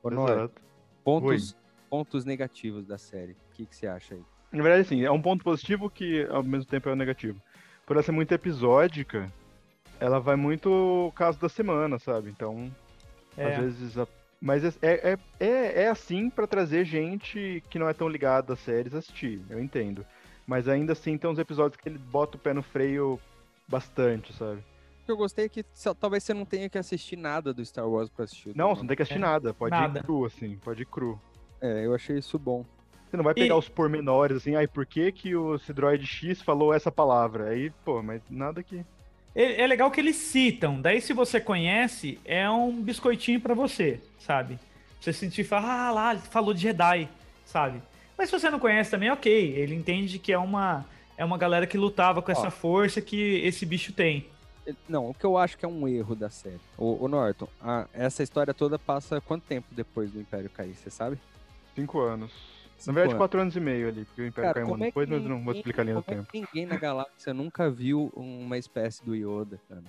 D: Exato.
C: pontos, pontos negativos da série. O que, que você acha aí?
D: Na verdade, assim, é um ponto positivo que ao mesmo tempo é um negativo. Por ela ser muito episódica, ela vai muito caso da semana, sabe? Então,
B: É.
D: às vezes. a- Mas é, é, é, é assim pra trazer gente que não é tão ligada às séries assistir, eu entendo. Mas ainda assim tem uns episódios que ele bota o pé no freio bastante, sabe?
C: O que eu gostei é que só- talvez você não tenha que assistir nada do Star Wars pra assistir.
D: Não,
C: The
D: você não tem que assistir
B: É.
D: nada, pode
B: Nada.
D: ir cru, assim, pode ir cru.
C: É, eu achei isso bom.
D: Você não vai pegar
B: E-
D: os pormenores, assim, ai, por que que o Cidroid X falou essa palavra? Aí, pô, mas nada que...
B: É, é legal que eles citam. Daí, se você conhece, é um biscoitinho pra você, sabe? Você sentir, falar, ah, lá, ele falou de Jedi, sabe? Mas se você não conhece também, ok. Ele entende que é uma, é uma galera que lutava com essa força que esse bicho tem.
C: Não, o que eu acho que é um erro da série. O, Norton, a- essa história toda passa quanto tempo depois do Império cair, você sabe?
D: Cinco anos. Na verdade,
C: anos.
D: quatro anos e meio ali, porque o Império
C: Cara,
D: caiu um ano
C: é
D: depois, mas eu não vou
C: ninguém-
D: explicar a linha do
C: é
D: tempo.
C: que ninguém na galáxia nunca viu uma espécie do Yoda, cara?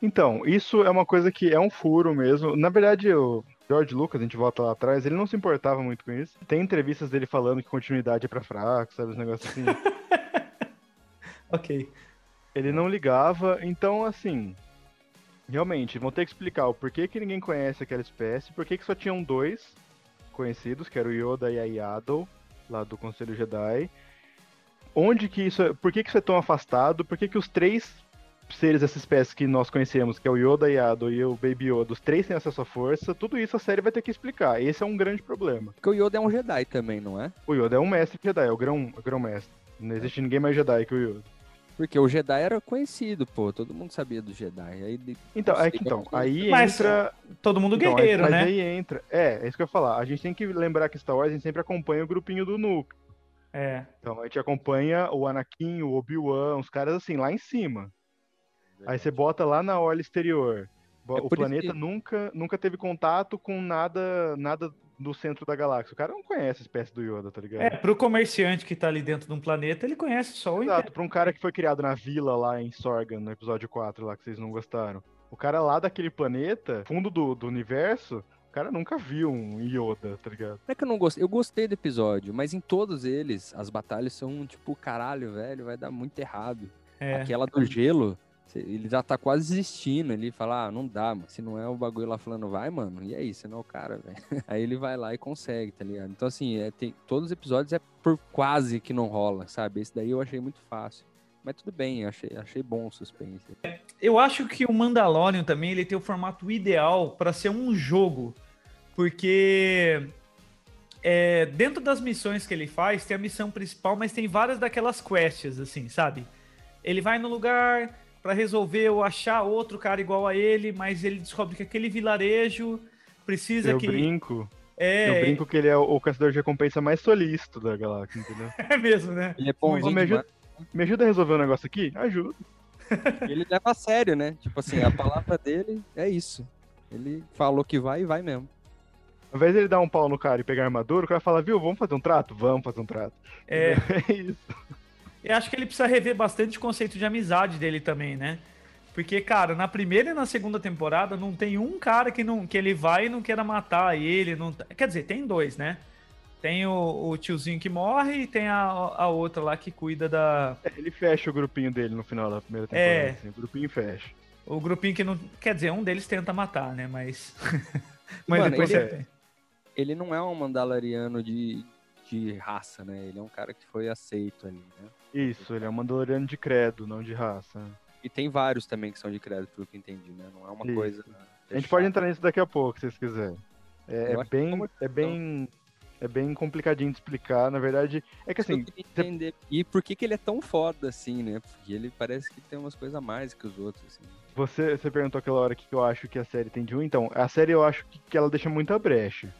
D: Então, isso é uma coisa que é um furo mesmo. Na verdade, o George Lucas, a gente volta lá atrás, ele não se importava muito com isso. Tem entrevistas dele falando que continuidade é pra fraco, sabe? Os negócios assim.
B: Ok.
D: ele não ligava, então, assim. Realmente, vão ter que explicar o porquê que ninguém conhece aquela espécie, por que só tinham dois conhecidos, que era o Yoda e a Yaddle, lá do Conselho Jedi. Onde que isso é, por que que isso é tão afastado? Por que que os três seres dessa espécie que nós conhecemos, que é o Yoda, Yaddle e o Baby Yoda, os três têm acesso à força? Tudo isso a série vai ter que explicar. Esse é um grande problema.
C: Porque o Yoda é um Jedi também, não é?
D: O Yoda é um mestre Jedi, é o grão, o grão mestre. Não existe ninguém mais Jedi que o Yoda.
C: Porque o Jedi era conhecido, pô. Todo mundo sabia do Jedi. Aí,
D: Então, é que, então, aí
B: Mas-
D: entra
B: Todo mundo
D: Então,
B: guerreiro,
D: mas
B: né?
D: aí entra. É, é isso que eu ia falar. A gente tem que lembrar que Star Wars a gente sempre acompanha o grupinho do núcleo.
B: É.
D: Então a gente acompanha o Anakin, o Obi-Wan, os caras assim, lá em cima. Aí você bota lá na orla exterior.
C: É
D: o planeta
C: que-
D: nunca, nunca teve contato com nada, nada no centro da galáxia. O cara não conhece a espécie do Yoda, tá ligado?
B: É, pro comerciante que tá ali dentro de um planeta, ele conhece só o
D: Exato, pra um cara que foi criado na vila lá em Sorgan, no episódio 4 lá, que vocês não gostaram. O cara lá daquele planeta, fundo do, do universo, o cara nunca viu um Yoda, tá ligado?
C: Não é que eu não gostei. Eu gostei do episódio, mas em todos eles, as batalhas são tipo, caralho, velho, vai dar muito errado.
B: É.
C: Aquela do gelo, ele já tá quase desistindo. Ele fala, ah, não dá, mano. Se não é o bagulho lá falando, vai, mano. E aí, você não é o cara, velho. Aí ele vai lá e consegue, tá ligado? Então, assim, é, tem, todos os episódios é por quase que não rola, sabe? Esse daí eu achei muito fácil. Mas tudo bem, achei, achei bom o suspense.
B: Eu acho que o Mandalorian também ele tem o formato ideal para ser um jogo, porque é, dentro das missões que ele faz tem a missão principal, mas tem várias daquelas quests assim, sabe? Ele vai no lugar para resolver ou achar outro cara igual a ele, mas ele descobre que aquele vilarejo precisa
D: Eu
B: que
D: brinco.
B: é,
D: Eu brinco que ele é o, o caçador de recompensa mais solícito da galáxia, entendeu?
B: é mesmo, né?
C: Ele é
D: Ô,
C: bonzinho
D: me, ajuda, me ajuda a resolver um negócio aqui? Ajuda.
C: Ele leva a sério, né? Tipo assim, a palavra dele é isso. Ele falou que vai e vai mesmo.
D: Ao invés de ele dar um pau no cara e pegar a armadura, o cara fala, viu, vamos fazer um trato? Vamos fazer um trato.
B: É,
D: É isso.
B: Eu acho que ele precisa rever bastante o conceito de amizade dele também, né? Porque, cara, na primeira e na segunda temporada não tem um cara que, não, que ele vai e não queira matar ele. Não... Quer dizer, tem dois, né? Tem o, o tiozinho que morre e tem a, a outra lá que cuida da.
D: É, Ele fecha o grupinho dele no final da primeira temporada.
B: É.
D: assim, o grupinho fecha.
B: O grupinho que não. Quer dizer, um deles tenta matar, né? Mas. Mas
C: Mano,
B: depois
D: ele-
B: você.
C: Ele não é um Mandaloriano de, de raça, né? Ele é um cara que foi aceito ali, né?
D: Isso, ele é um Mandaloriano de credo, não de raça.
C: E tem vários também que são de crédito, pelo que entendi, né? Não é uma
D: Isso.
C: coisa.
D: A gente pode entrar nisso daqui a pouco, se vocês quiserem. É, é bem,
C: como-
D: é bem, é bem complicadinho de explicar. Na verdade, é que
C: Assim, entender. E por que, que ele é tão foda assim, né? Porque ele parece que tem umas coisas a mais que os outros, assim.
D: você, você perguntou aquela hora o que que eu acho que a série tem de um. Então, a série eu acho que, que ela deixa muita brecha.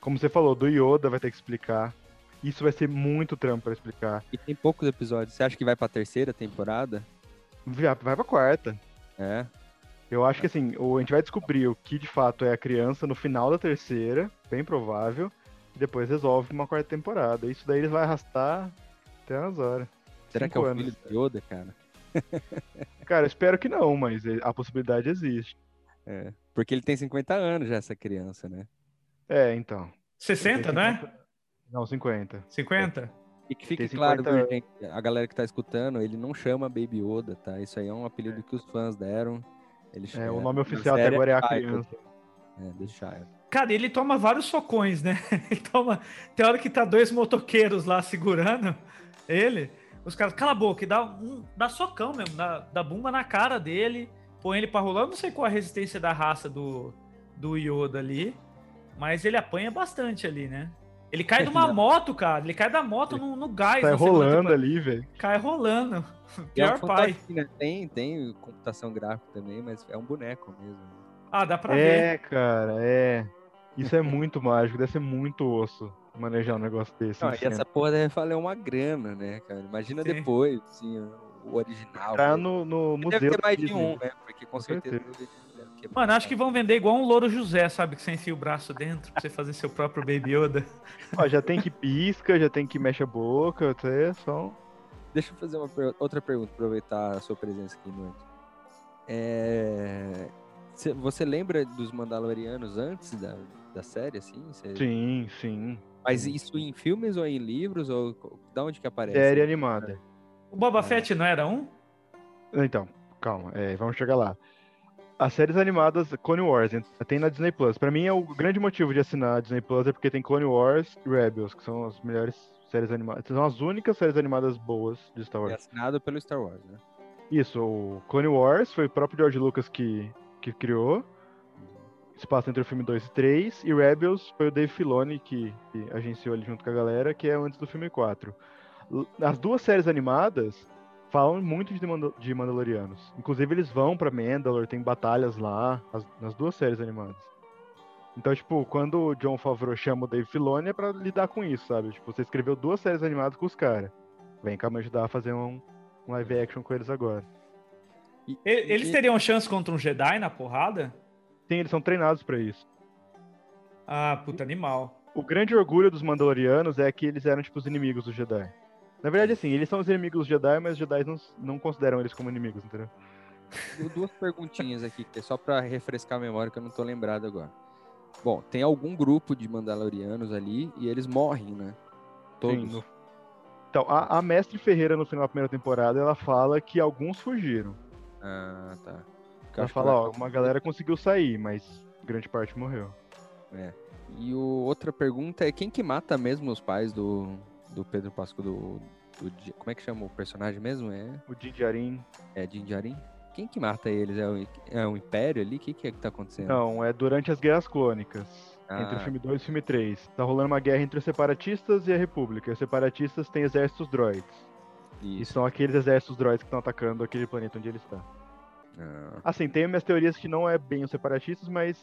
D: Como você falou, do Yoda vai ter que explicar. Isso vai ser muito trampo pra explicar.
C: E tem poucos episódios. Você acha que vai pra terceira temporada?
D: Já vai pra quarta.
C: É.
D: Eu acho que assim, o- a gente vai descobrir o que de fato é a criança no final da terceira, bem provável, e depois resolve uma quarta temporada. Isso daí eles vai arrastar até umas horas.
C: Será que é
D: Cinco
C: o
D: anos.
C: filho do Yoda, cara?
D: Cara, eu espero que não, mas a possibilidade existe.
C: É. Porque ele tem 50 anos já, essa criança, né?
D: É, então.
B: 60, não é?
D: Não, 50.
B: 50?
C: E que fique
D: Tem
C: claro,
D: 50
C: viu, gente, a galera que tá escutando, ele não chama Baby Yoda, tá? Isso aí é um apelido que os fãs deram. Ele
D: É,
C: chama-
D: o nome oficial até agora é a
C: Child.
D: criança.
C: É, The Child.
B: Cara, ele toma vários socões, né? Ele toma. Tem hora que tá dois motoqueiros lá segurando ele. Os caras, cala a boca, e dá, um, dá socão mesmo, dá, dá bumba na cara dele, põe ele pra rolar. Eu não sei qual a resistência da raça do, do Yoda ali, mas ele apanha bastante ali, né? Ele cai de uma moto, cara. Ele cai da moto no, no gás. Segunda
D: rolando ali, velho.
B: Cai rolando.
C: É
B: Pior pai.
C: né? Tem, tem computação gráfica também, mas é um boneco mesmo.
B: Ah, dá pra ver.
D: É, cara, é. Isso é muito mágico, deve ser muito osso manejar um negócio desse.
C: Não, e
D: cena.
C: essa porra deve valer uma grana, né, cara? Imagina
B: Sim.
C: depois, assim, o original.
D: Tá
C: né?
D: no, no museu.
C: Deve ter mais de um, né? Porque com
D: Com
C: certeza.
D: certeza.
B: Mano, acho que vão vender igual um louro José, sabe? Que você enfia o braço dentro pra você fazer seu próprio Baby Yoda.
D: Ó, já tem que pisca, já tem que mexe a boca, até só.
C: Deixa eu fazer uma per- outra pergunta, aproveitar a sua presença aqui, Norton. É... cê- Você lembra dos Mandalorianos antes da, da série, assim? Cê-
D: Sim, sim.
C: Mas isso em filmes ou em livros? Ou da onde que aparece?
D: Série animada.
B: O Boba
C: É.
B: Fett não era um?
D: Então, calma, é, vamos chegar lá. As séries animadas Clone Wars tem na Disney Plus. Pra mim é o grande motivo de assinar a Disney Plus é porque tem Clone Wars e Rebels, que são as melhores séries animadas. São as únicas séries animadas boas de Star
C: É
D: Wars.
C: assinado pelo Star Wars, né?
D: Isso, o Clone Wars foi o próprio George Lucas que, que criou. Espaço entre o filme 2 e 3. E Rebels foi o Dave Filoni que, que agenciou ali junto com a galera, que é antes do filme 4. L- As duas séries animadas falam muito de, Mandal- de Mandalorianos. Inclusive, eles vão pra Mandalore, tem batalhas lá, as- nas duas séries animadas. Então, tipo, quando o John Favreau chama o Dave Filoni é pra lidar com isso, sabe? Tipo, você escreveu duas séries animadas com os caras. Vem cá me ajudar a fazer um, um live action com eles agora.
C: E-
B: E- Eles
C: e-
B: teriam chance contra um Jedi na porrada?
D: Sim, eles são treinados pra isso.
B: Ah, puta animal.
D: O grande orgulho dos Mandalorianos é que eles eram, tipo, os inimigos dos Jedi. Na verdade, assim, eles são os inimigos Jedi, mas os Jedi não, não consideram eles como inimigos, entendeu?
C: Duas perguntinhas aqui, que é só pra refrescar a memória, que eu não tô lembrado agora. Bom, tem algum grupo de Mandalorianos ali e eles morrem, né? Todos.
D: Sim, no- Então, a, a Mestre Ferreira, no final da primeira temporada, ela fala que alguns fugiram.
C: Ah, tá. Porque
D: Ela fala, ó, uma galera conseguiu sair, mas grande parte morreu.
C: E o, outra pergunta é quem que mata mesmo os pais do, do Pedro Pasco do, do Como é que chama o personagem mesmo? É,
D: O Din Djarin,
C: é Din Djarin? Quem que mata eles? É o, é o Império ali? O que, que é que tá acontecendo?
D: não, é durante as Guerras Clônicas. Entre
C: Ah.
D: o filme 2 e o filme 3. Tá rolando uma guerra entre os separatistas e a República. Os separatistas têm exércitos droids. E são aqueles exércitos droids que estão atacando aquele planeta onde ele está.
C: Ah,
D: Assim, tem minhas teorias que não é bem os separatistas, mas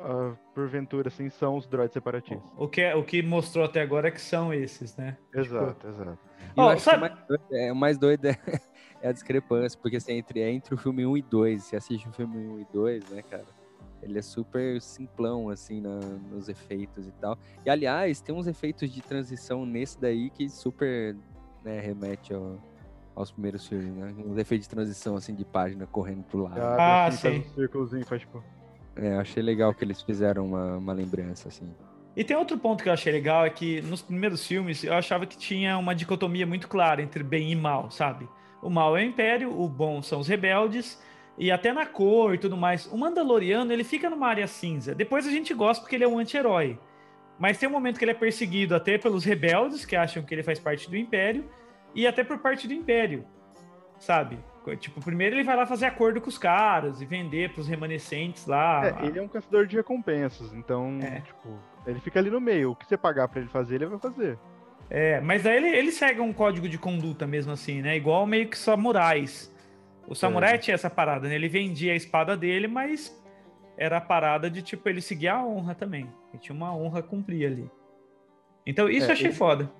D: ah, porventura, assim, são os droids separatistas.
B: O que, é- o que mostrou até agora é que são esses, né?
D: Exato, exato.
C: E eu
B: Ó,
C: acho
B: sabe-
C: que o mais doido é, o mais doido é, é a discrepância, porque assim, entre, é entre o filme 1 e 2. Você assiste o filme 1 e 2, né, cara? Ele é super simplão, assim, na- nos efeitos e tal. E, aliás, tem uns efeitos de transição nesse daí que super né, remete ao- aos primeiros filmes, né? Uns efeitos de transição, assim, de página correndo pro lado.
B: Ah,
D: assim, faz
B: sim.
D: um círculozinho, faz tipo...
C: É, achei legal que eles fizeram uma, uma lembrança, assim.
B: E tem outro ponto que eu achei legal, é que nos primeiros filmes eu achava que tinha uma dicotomia muito clara entre bem e mal, sabe? O mal é o Império, o bom são os rebeldes, e até na cor e tudo mais. O Mandaloriano, ele fica numa área cinza. Depois a gente gosta porque ele é um anti-herói. Mas tem um momento que ele é perseguido até pelos rebeldes, que acham que ele faz parte do Império, e até por parte do Império, sabe? Tipo, primeiro ele vai lá fazer acordo com os caras e vender pros remanescentes lá.
D: É, ele é um caçador de recompensas, então,
B: É.
D: tipo, ele fica ali no meio. O que você pagar pra ele fazer, ele vai fazer.
B: É, mas aí ele, ele segue um código de conduta mesmo assim, né? Igual meio que samurais. O samurai tinha essa parada, né? Ele vendia a espada dele, mas era a parada de, tipo, ele seguir a honra também. Ele tinha uma honra a cumprir ali. Então, isso
D: É,
B: eu achei
D: ele-
B: foda.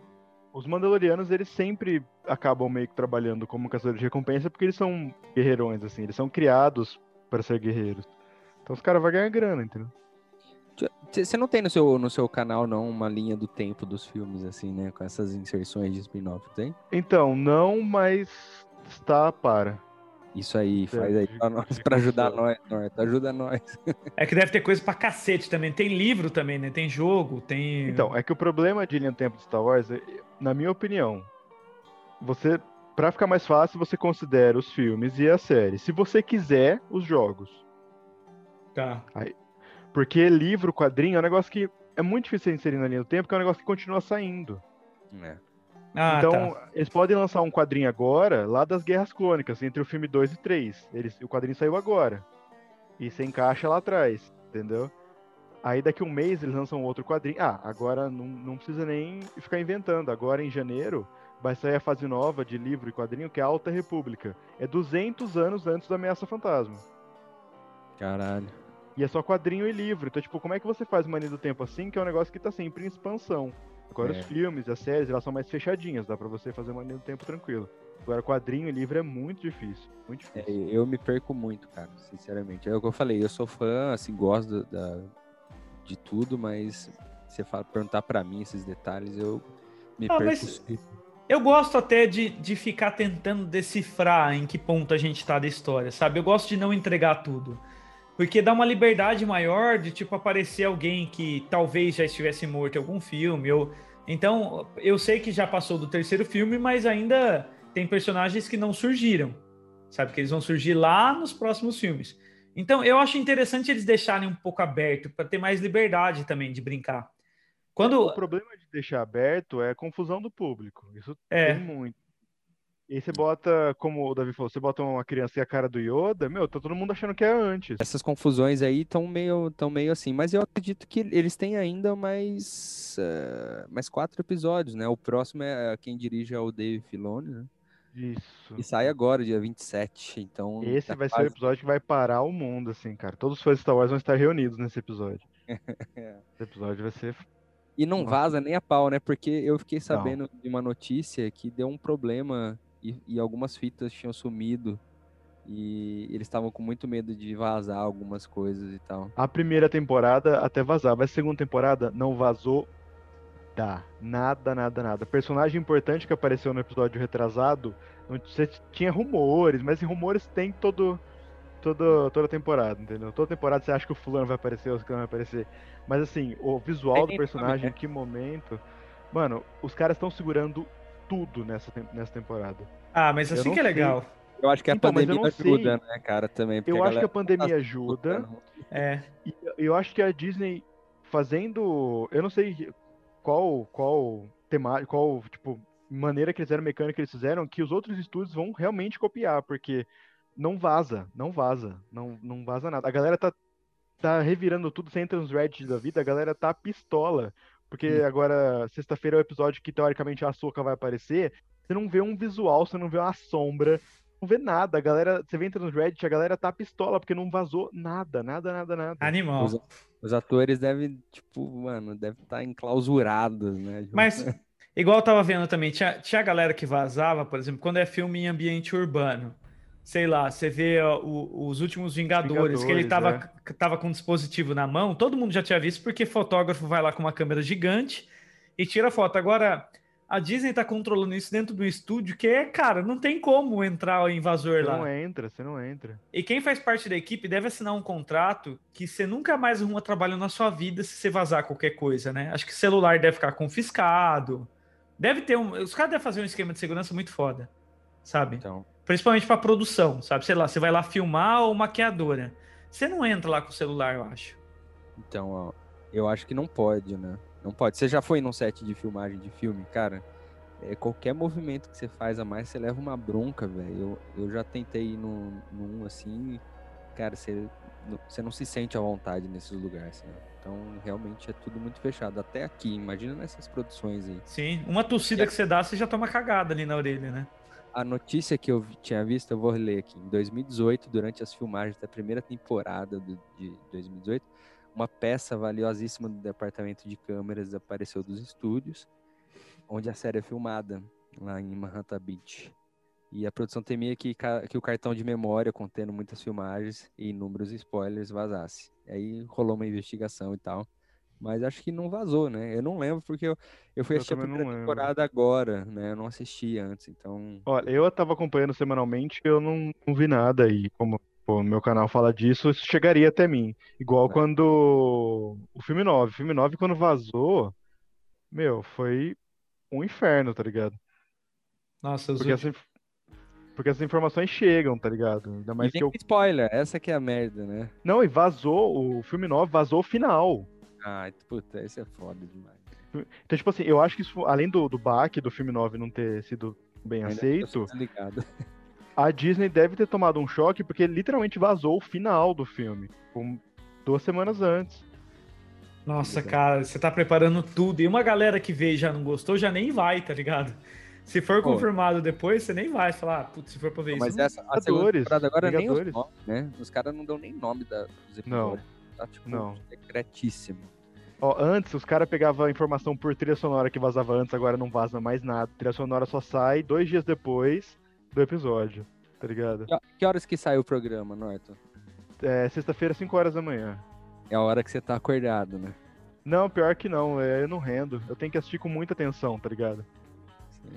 D: Os Mandalorianos, eles sempre acabam meio que trabalhando como caçadores de recompensa porque eles são guerreirões, assim. Eles são criados para ser guerreiros. Então os caras vão ganhar grana, entendeu?
C: Você não tem no seu, no seu canal, não, uma linha do tempo dos filmes, assim, né? Com essas inserções de spin-off, tem?
D: Então, não, mas está para.
C: Isso aí, faz aí pra, nós, pra ajudar nós, Norte. Ajuda nós.
B: É que deve ter coisa pra cacete também. Tem livro também, né? Tem jogo, tem.
D: Então, é que o problema de linha do tempo de Star Wars, é- na minha opinião, você, Pra ficar mais fácil, você considera os filmes e a série. Se você quiser, os jogos.
B: Tá.
D: Porque livro, quadrinho é um negócio que é muito difícil de inserir na linha do tempo, porque é um negócio que continua saindo.
C: É.
B: Ah,
D: então,
B: tá.
D: eles podem lançar um quadrinho agora, lá das Guerras Clônicas, entre o filme 2 e 3. Eles, o quadrinho saiu agora. E você encaixa lá atrás, entendeu? Aí daqui a um mês eles lançam outro quadrinho. Ah, agora não, não precisa nem ficar inventando. Agora em janeiro vai sair a fase nova de livro e quadrinho, que é a Alta República. É 200 anos antes da Ameaça Fantasma.
C: Caralho.
D: E é só quadrinho e livro. Então, tipo, como é que você faz uma linha do tempo assim, que é um negócio que tá sempre em expansão? Agora
C: É.
D: os filmes, as séries, elas são mais fechadinhas, dá pra você fazer uma linha do tempo tranquilo. Agora quadrinho e livro é muito difícil, muito
C: É,
D: difícil.
C: eu me perco muito, cara, sinceramente. É o que eu falei, eu sou fã, assim, gosto da, de tudo, mas você fala, perguntar pra mim esses detalhes, eu me
B: Ah,
C: perco.
B: mas-. Eu gosto até de, de ficar tentando decifrar em que ponto a gente tá da história, sabe? Eu gosto de não entregar tudo. Porque dá uma liberdade maior de, tipo, aparecer alguém que talvez já estivesse morto em algum filme. Ou... Então, eu sei que já passou do terceiro filme, mas ainda tem personagens que não surgiram. Sabe? Que eles vão surgir lá nos próximos filmes. Então, eu acho interessante eles deixarem um pouco aberto, para ter mais liberdade também de brincar. Quando.
D: O problema de deixar aberto é a confusão do público. Isso
B: É.
D: tem muito. E aí você bota, como o Davi falou, você bota uma criança e a cara do Yoda, meu, tá todo mundo achando que é antes.
C: Essas confusões aí estão meio, tão meio assim, mas eu acredito que eles têm ainda mais, eh, mais quatro episódios, né? O próximo é quem dirige é o Dave Filoni, né?
D: Isso.
C: E sai agora, dia 27, então...
D: Esse
C: tá
D: vai ser o
C: quase-
D: episódio que vai parar o mundo, assim, cara. Todos os fãs de Star Wars vão estar reunidos nesse episódio. Esse episódio vai ser.
C: E não vaza nem a pau, né? Porque eu fiquei sabendo de uma notícia que deu um problema e, e algumas fitas tinham sumido E eles estavam com muito medo de vazar algumas coisas e tal.
D: A primeira temporada até vazava. A segunda temporada não vazou nada. Nada, nada, nada. Personagem importante que apareceu no episódio retrasado, não- tinha rumores, mas rumores tem todo, todo, toda temporada, entendeu? Toda temporada você acha que o fulano vai aparecer, o fulano vai aparecer. Mas assim, o visual do personagem,
C: né?
D: em que momento. Mano, os caras estão segurando tudo nessa, nessa temporada.
B: Ah, mas
D: Eu
B: assim que é
D: sei.
B: legal.
C: Eu acho que a
D: Então,
C: pandemia ajuda, né, cara, também.
D: Eu acho que a pandemia
C: tá
D: ajuda.
B: É.
D: E eu acho que a Disney fazendo. Eu não sei qual qual tema, qual tipo maneira que eles fizeram, mecânica que eles fizeram, que os outros estúdios vão realmente copiar, porque não vaza, não vaza, não, não vaza nada. A galera tá, tá revirando tudo, você entra nos Reddit da vida, a galera tá pistola. Porque
C: Hum.
D: agora, sexta-feira é o episódio que teoricamente a Açúcar vai aparecer. Você não vê um visual, você não vê uma sombra, não vê nada. A galera, você entra nos Reddit, a galera tá pistola, porque não vazou nada, nada, nada, nada.
B: Animal.
C: Os, os atores devem, tipo, mano, devem estar enclausurados, né?
B: Mas, igual eu tava vendo também, tinha, tinha a galera que vazava, por exemplo, quando é filme em ambiente urbano. Sei lá, você vê ó, o- os últimos Vingadores, que ele
D: Vingadores,
B: tava, c- tava com um dispositivo na mão, todo mundo já tinha visto, porque fotógrafo vai lá com uma câmera gigante e tira foto. Agora, a Disney tá controlando isso dentro do estúdio, que é, cara, não tem como entrar o invasor
D: Você
B: lá.
D: não entra, você não entra.
B: E quem faz parte da equipe deve assinar um contrato que você nunca mais arruma trabalho na sua vida se você vazar qualquer coisa, né? Acho que celular deve ficar confiscado. Deve ter um. Os caras devem fazer um esquema de segurança muito foda, sabe?
C: Então,
B: Principalmente pra produção, sabe? Sei lá, você vai lá filmar ou maquiadora. Você não entra lá com o celular, eu acho.
C: então, ó, eu acho que não pode, né? Não pode. Você já foi num set de filmagem de filme, cara? É, qualquer movimento que você faz a mais, você leva uma bronca, velho. Eu, eu já tentei ir num, num assim, cara, você, não- você não se sente à vontade nesses lugares, né? Então, realmente é tudo muito fechado. Até aqui, imagina nessas produções aí.
B: Sim. Uma tossida que você dá, você já toma cagada ali na orelha, né?
C: A notícia que eu tinha visto, eu vou ler aqui. Em 2018, durante as filmagens da primeira temporada do- de 2018, uma peça valiosíssima do departamento de câmeras desapareceu dos estúdios, onde a série é filmada, lá em Manhattan Beach. E a produção temia que, que o cartão de memória, contendo muitas filmagens e inúmeros spoilers, vazasse. Aí rolou uma investigação e tal. Mas acho que não vazou, né? Eu não lembro porque eu, eu fui
D: Eu
C: assistir a primeira temporada agora, né? Eu não assisti antes, então.
D: Olha, eu tava acompanhando semanalmente, eu não, não vi nada e como pô, meu canal fala disso, isso chegaria até mim. Igual
C: É.
D: quando o filme 9, o filme 9 quando vazou, meu, foi um inferno, tá ligado?
B: Nossa, os
D: Porque,
B: últimos-
D: essa, porque essas informações chegam, tá ligado? Ainda
C: E
D: mais
C: vem
D: que eu.
C: spoiler, essa que é a merda, né?
D: Não, e vazou, o filme 9 vazou o final.
C: Ai, puta, esse é foda demais.
D: Então, tipo assim, eu acho que isso, além do, do baque do filme 9 não ter sido bem
C: Ainda
D: aceito, a Disney deve ter tomado um choque porque literalmente vazou o final do filme. com- duas semanas antes.
B: Nossa,
C: Exato.
B: cara, você tá preparando tudo. E uma galera que veio e já não gostou, já nem vai, tá ligado? Se for
C: Pô.
B: confirmado depois, você nem vai falar, ah, putz, se for pra ver
C: Mas
B: isso.
C: essa, a segunda
D: Vingadores,
C: temporada agora nem os
D: Vingadores.
C: nomes, né? Os caras não dão nem nome da, dos
D: Não.
C: Tá, tipo,
D: Não.
C: secretíssimo.
D: Ó, antes os caras pegavam a informação por trilha sonora que vazava antes, agora não vaza mais nada. trilha sonora só sai dois dias depois do episódio, tá ligado?
C: Que, horas que sai o programa, Norton?
D: É sexta-feira, 5 horas da manhã.
C: É a hora que você tá acordado, né?
D: Não, pior que não, é, eu não rendo. Eu tenho que assistir com muita atenção, tá ligado?
C: Sim.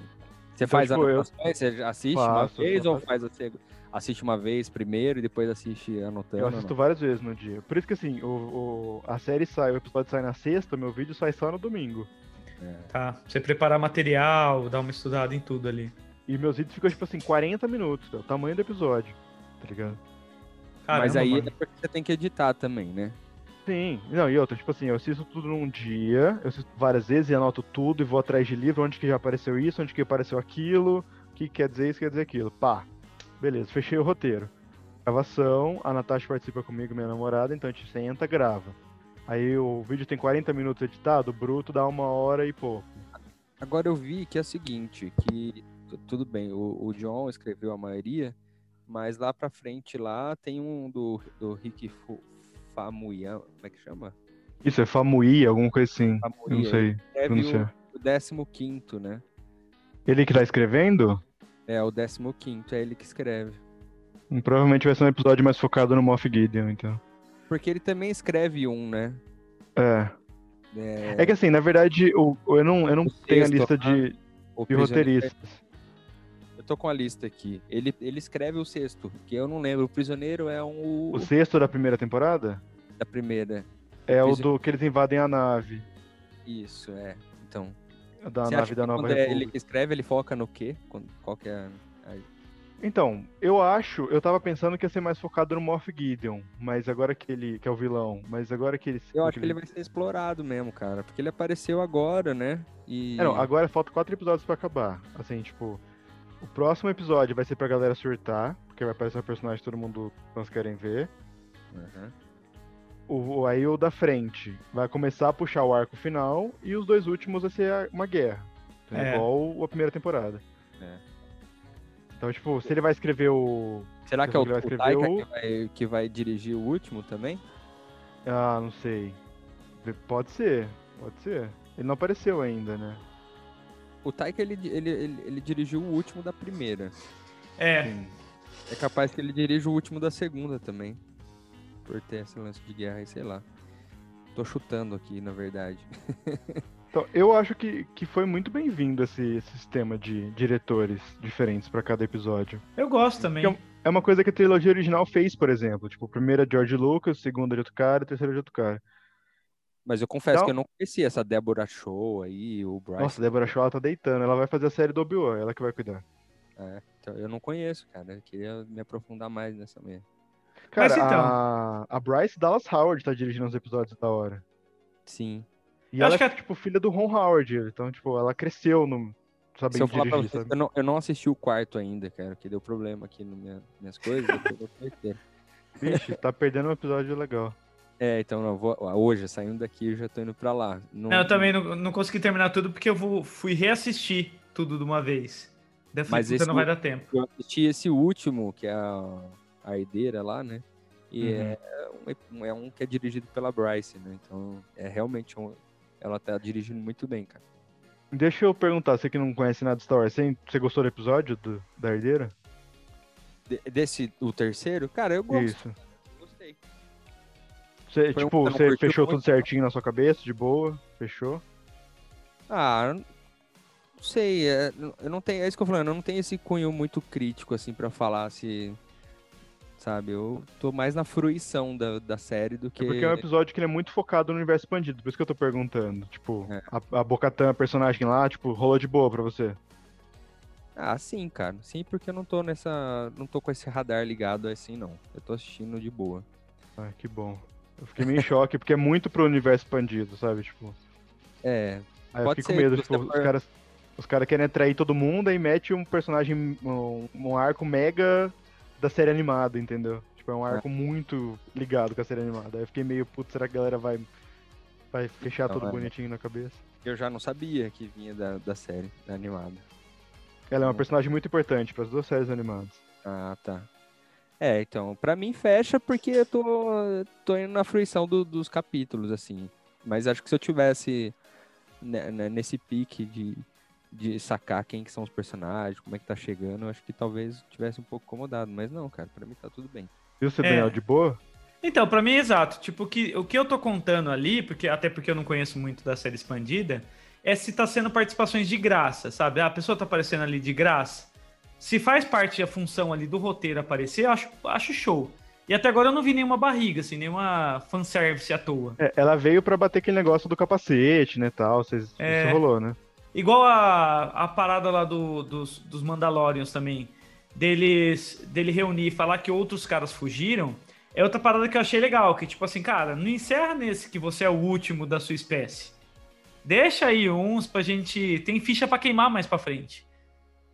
C: Você
D: Então,
C: faz
D: tipo, eu-
C: anotações? Você assiste
D: Faço,
C: uma vez
D: eu
C: ou faz você assiste uma vez primeiro e depois assiste anotando?
D: Eu assisto
C: não?
D: várias vezes no dia. Por isso que assim, o, o- a série sai, o episódio sai na sexta, meu vídeo sai só no domingo.
C: É.
B: Tá, você preparar material, dar uma estudada em tudo ali.
D: E meus vídeos ficam, tipo assim, 40 minutos, é o tamanho do episódio, tá ligado?
B: Caramba,
C: Mas aí
B: mano.
C: é porque você tem que editar também, né?
D: Sim, não, e outra, tipo assim, eu assisto tudo num dia, eu assisto várias vezes e anoto tudo e vou atrás de livro, onde que já apareceu isso, onde que apareceu aquilo, o que quer dizer isso, quer dizer aquilo. Pá, beleza, fechei o roteiro. Gravação, a Natasha participa comigo, minha namorada, então a gente senta, grava. Aí o vídeo tem 40 minutos editado, o bruto dá uma hora e pouco.
C: Agora eu vi que é o seguinte, que tu- tudo bem, o, o John escreveu a maioria, mas lá pra frente lá tem um do, do Rick Famuyiwa, como é que chama?
D: Isso, é Famui, alguma coisa assim, eu não sei
C: Escreve
D: pronunciar.
C: o, o 15 né?
D: Ele que tá escrevendo?
C: É, o 15 é ele que escreve.
D: Provavelmente vai ser um episódio mais focado no Moff Gideon, então.
C: Porque ele também escreve um, né?
D: É.
C: É,
D: É que assim, na verdade, o, o- eu não, eu não
C: O
D: tenho a
C: texto,
D: lista
C: ah,
D: de,
C: o
D: de roteiristas.
C: Eu tô com a lista aqui. Ele, ele escreve o sexto, que eu não lembro. O Prisioneiro é um
D: O sexto da primeira temporada
C: da primeira.
D: é o
C: Prisioneiro.
D: do que eles invadem a nave.
C: Isso, é. Então.
D: Da
C: você
D: nave
C: acha
D: da
C: que
D: Nova
C: quando é ele escreve, ele foca no quê? Qual que é. a-
D: Então, eu acho, eu tava pensando que ia ser mais focado no Moff Gideon, mas agora que ele, que é o vilão, mas agora que ele...
C: Eu acho que ele vai ser explorado mesmo, cara. Porque ele apareceu agora, né? E.
D: É, não, agora falta quatro episódios pra acabar. Assim, tipo, o próximo episódio vai ser pra galera surtar, porque vai aparecer um personagem que todo mundo nós querem ver.
C: Aham.
D: O, aí o da frente vai começar a puxar o arco final e os dois últimos vai ser uma guerra. entendeu?
B: É.
D: Igual a primeira temporada.
C: É.
D: Então, tipo, se ele vai escrever o.
C: Será que é o,
D: vai
C: o Taika
D: o-
C: que, vai, que vai dirigir o último também?
D: Ah, não sei. Pode ser, pode ser. Ele não apareceu ainda, né?
C: O Taika, ele, ele, ele, ele dirigiu o último da primeira.
B: É,
D: Sim.
C: É capaz que ele dirija o último da segunda também. Por ter esse lance de guerra aí, sei lá. Tô chutando aqui, na verdade.
D: Então, eu acho que, que foi muito bem-vindo esse, esse sistema de diretores diferentes pra cada episódio.
B: eu gosto também.
D: Porque É uma coisa que a trilogia original fez, por exemplo. Tipo, a primeira é George Lucas, a segunda é de outro cara, a terceira é de outro cara.
C: Mas eu confesso
D: Então-
C: que eu não conhecia essa Débora Show aí, o Bryce.
D: Nossa, a Deborah Shaw ela tá deitando. Ela vai fazer a série do Obi-Wan, ela que vai cuidar.
C: É, então eu não conheço, cara. Eu queria me aprofundar mais nessa mesmo.
D: Cara,
B: Mas então-
D: a, a Bryce Dallas Howard tá dirigindo os episódios da hora.
C: Sim.
D: E
B: Eu
D: ela
B: acho
D: é,
B: que
D: tipo, filha do Ron Howard. Então, tipo, ela cresceu no,
C: Se eu falar pra
D: dirigir,
C: vocês,
D: sabe?
C: eu não, eu não assisti o quarto ainda, cara, que deu problema aqui nas minha, minhas coisas. eu.
D: Vixe, tá perdendo um episódio legal.
C: é, então não, vou, hoje, saindo daqui, eu já tô indo pra lá. Não,
B: Não, eu também não, não consegui terminar tudo porque eu vou, fui reassistir tudo de uma vez. Falei,
C: Mas esse
B: não vai dar tempo.
C: Eu assisti esse último, que é a, a herdeira lá, né? E
D: Uhum.
C: é, um, é um que é dirigido pela Bryce, né? Então, é realmente um, ela tá dirigindo muito bem, cara.
D: Deixa eu perguntar, você que não conhece nada de Star Wars, você, gostou do episódio do, da herdeira?
C: De- desse, o terceiro, cara, eu gosto.
D: Isso.
C: Gostei. Um
D: tipo,
C: que você
D: fechou tudo certinho na sua cabeça, de boa? Fechou?
C: Ah, não sei, é, eu não tenho, é isso que eu tô falando, eu não tenho esse cunho muito crítico, assim, pra falar se, sabe, eu tô mais na fruição da, da série do que...
D: É porque é um episódio que ele é muito focado no universo expandido, por isso que eu tô perguntando. Tipo,
C: É.
D: a, a Bocatan, a personagem lá, tipo, rolou de boa pra você.
C: Ah, sim, cara, sim, porque eu não tô nessa, não tô com esse radar ligado assim, não, eu tô assistindo de boa.
D: Ai, que bom. Eu fiquei meio em choque, porque é muito pro universo expandido, sabe? Tipo,
C: É,
D: aí eu fiquei com medo, tipo, os
C: for-
D: caras. Os caras querem atrair todo mundo e mete um personagem, um, um arco mega da série animada, entendeu? Tipo, é um arco muito ligado com a série animada. Aí eu fiquei meio, putz, será que a galera vai, vai fechar
C: Então,
D: tudo
C: é.
D: bonitinho na cabeça?
C: eu já não sabia que vinha da, da série, da animada.
D: Ela é uma
C: Hum.
D: personagem muito importante para as duas séries animadas.
C: Ah, tá. É, então, pra mim fecha porque eu tô, tô indo na fruição do- dos capítulos, assim. Mas acho que se eu tivesse nesse pique de, de sacar quem que são os personagens, como é que tá chegando, eu acho que talvez tivesse um pouco incomodado. Mas não, cara, pra mim tá tudo bem.
D: Viu, você,
B: É.
D: Daniel, de boa?
B: Então, pra mim é exato. Tipo, que, o que eu tô contando ali, porque até porque eu não conheço muito da série expandida, é se tá sendo participações de graça, sabe? Ah, a pessoa tá aparecendo ali de graça. Se faz parte da função ali do roteiro aparecer, eu acho, acho show. E até agora eu não vi nenhuma barriga, assim, nenhuma fanservice à toa.
D: É, ela veio pra bater aquele negócio do capacete, né, tal. Vocês,
B: É.
D: Isso rolou, né?
B: Igual a, a parada lá do- dos, dos Mandalorians também, deles dele reunir e falar que outros caras fugiram, é outra parada que eu achei legal, que tipo assim, cara, não encerra nesse que você é o último da sua espécie. Deixa aí uns pra gente. Tem ficha pra queimar mais pra frente.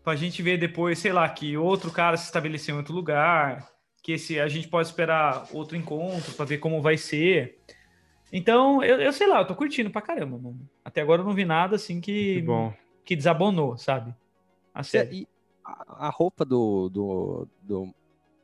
B: Pra gente ver depois, sei lá, que outro cara se estabeleceu em outro lugar, que esse a gente pode esperar outro encontro pra ver como vai ser. Então, eu, eu sei lá, eu tô curtindo pra caramba, mano. Até agora eu não vi nada assim que,
D: Que bom.
B: que desabonou, sabe? A série.
C: E a, a roupa do, do, do,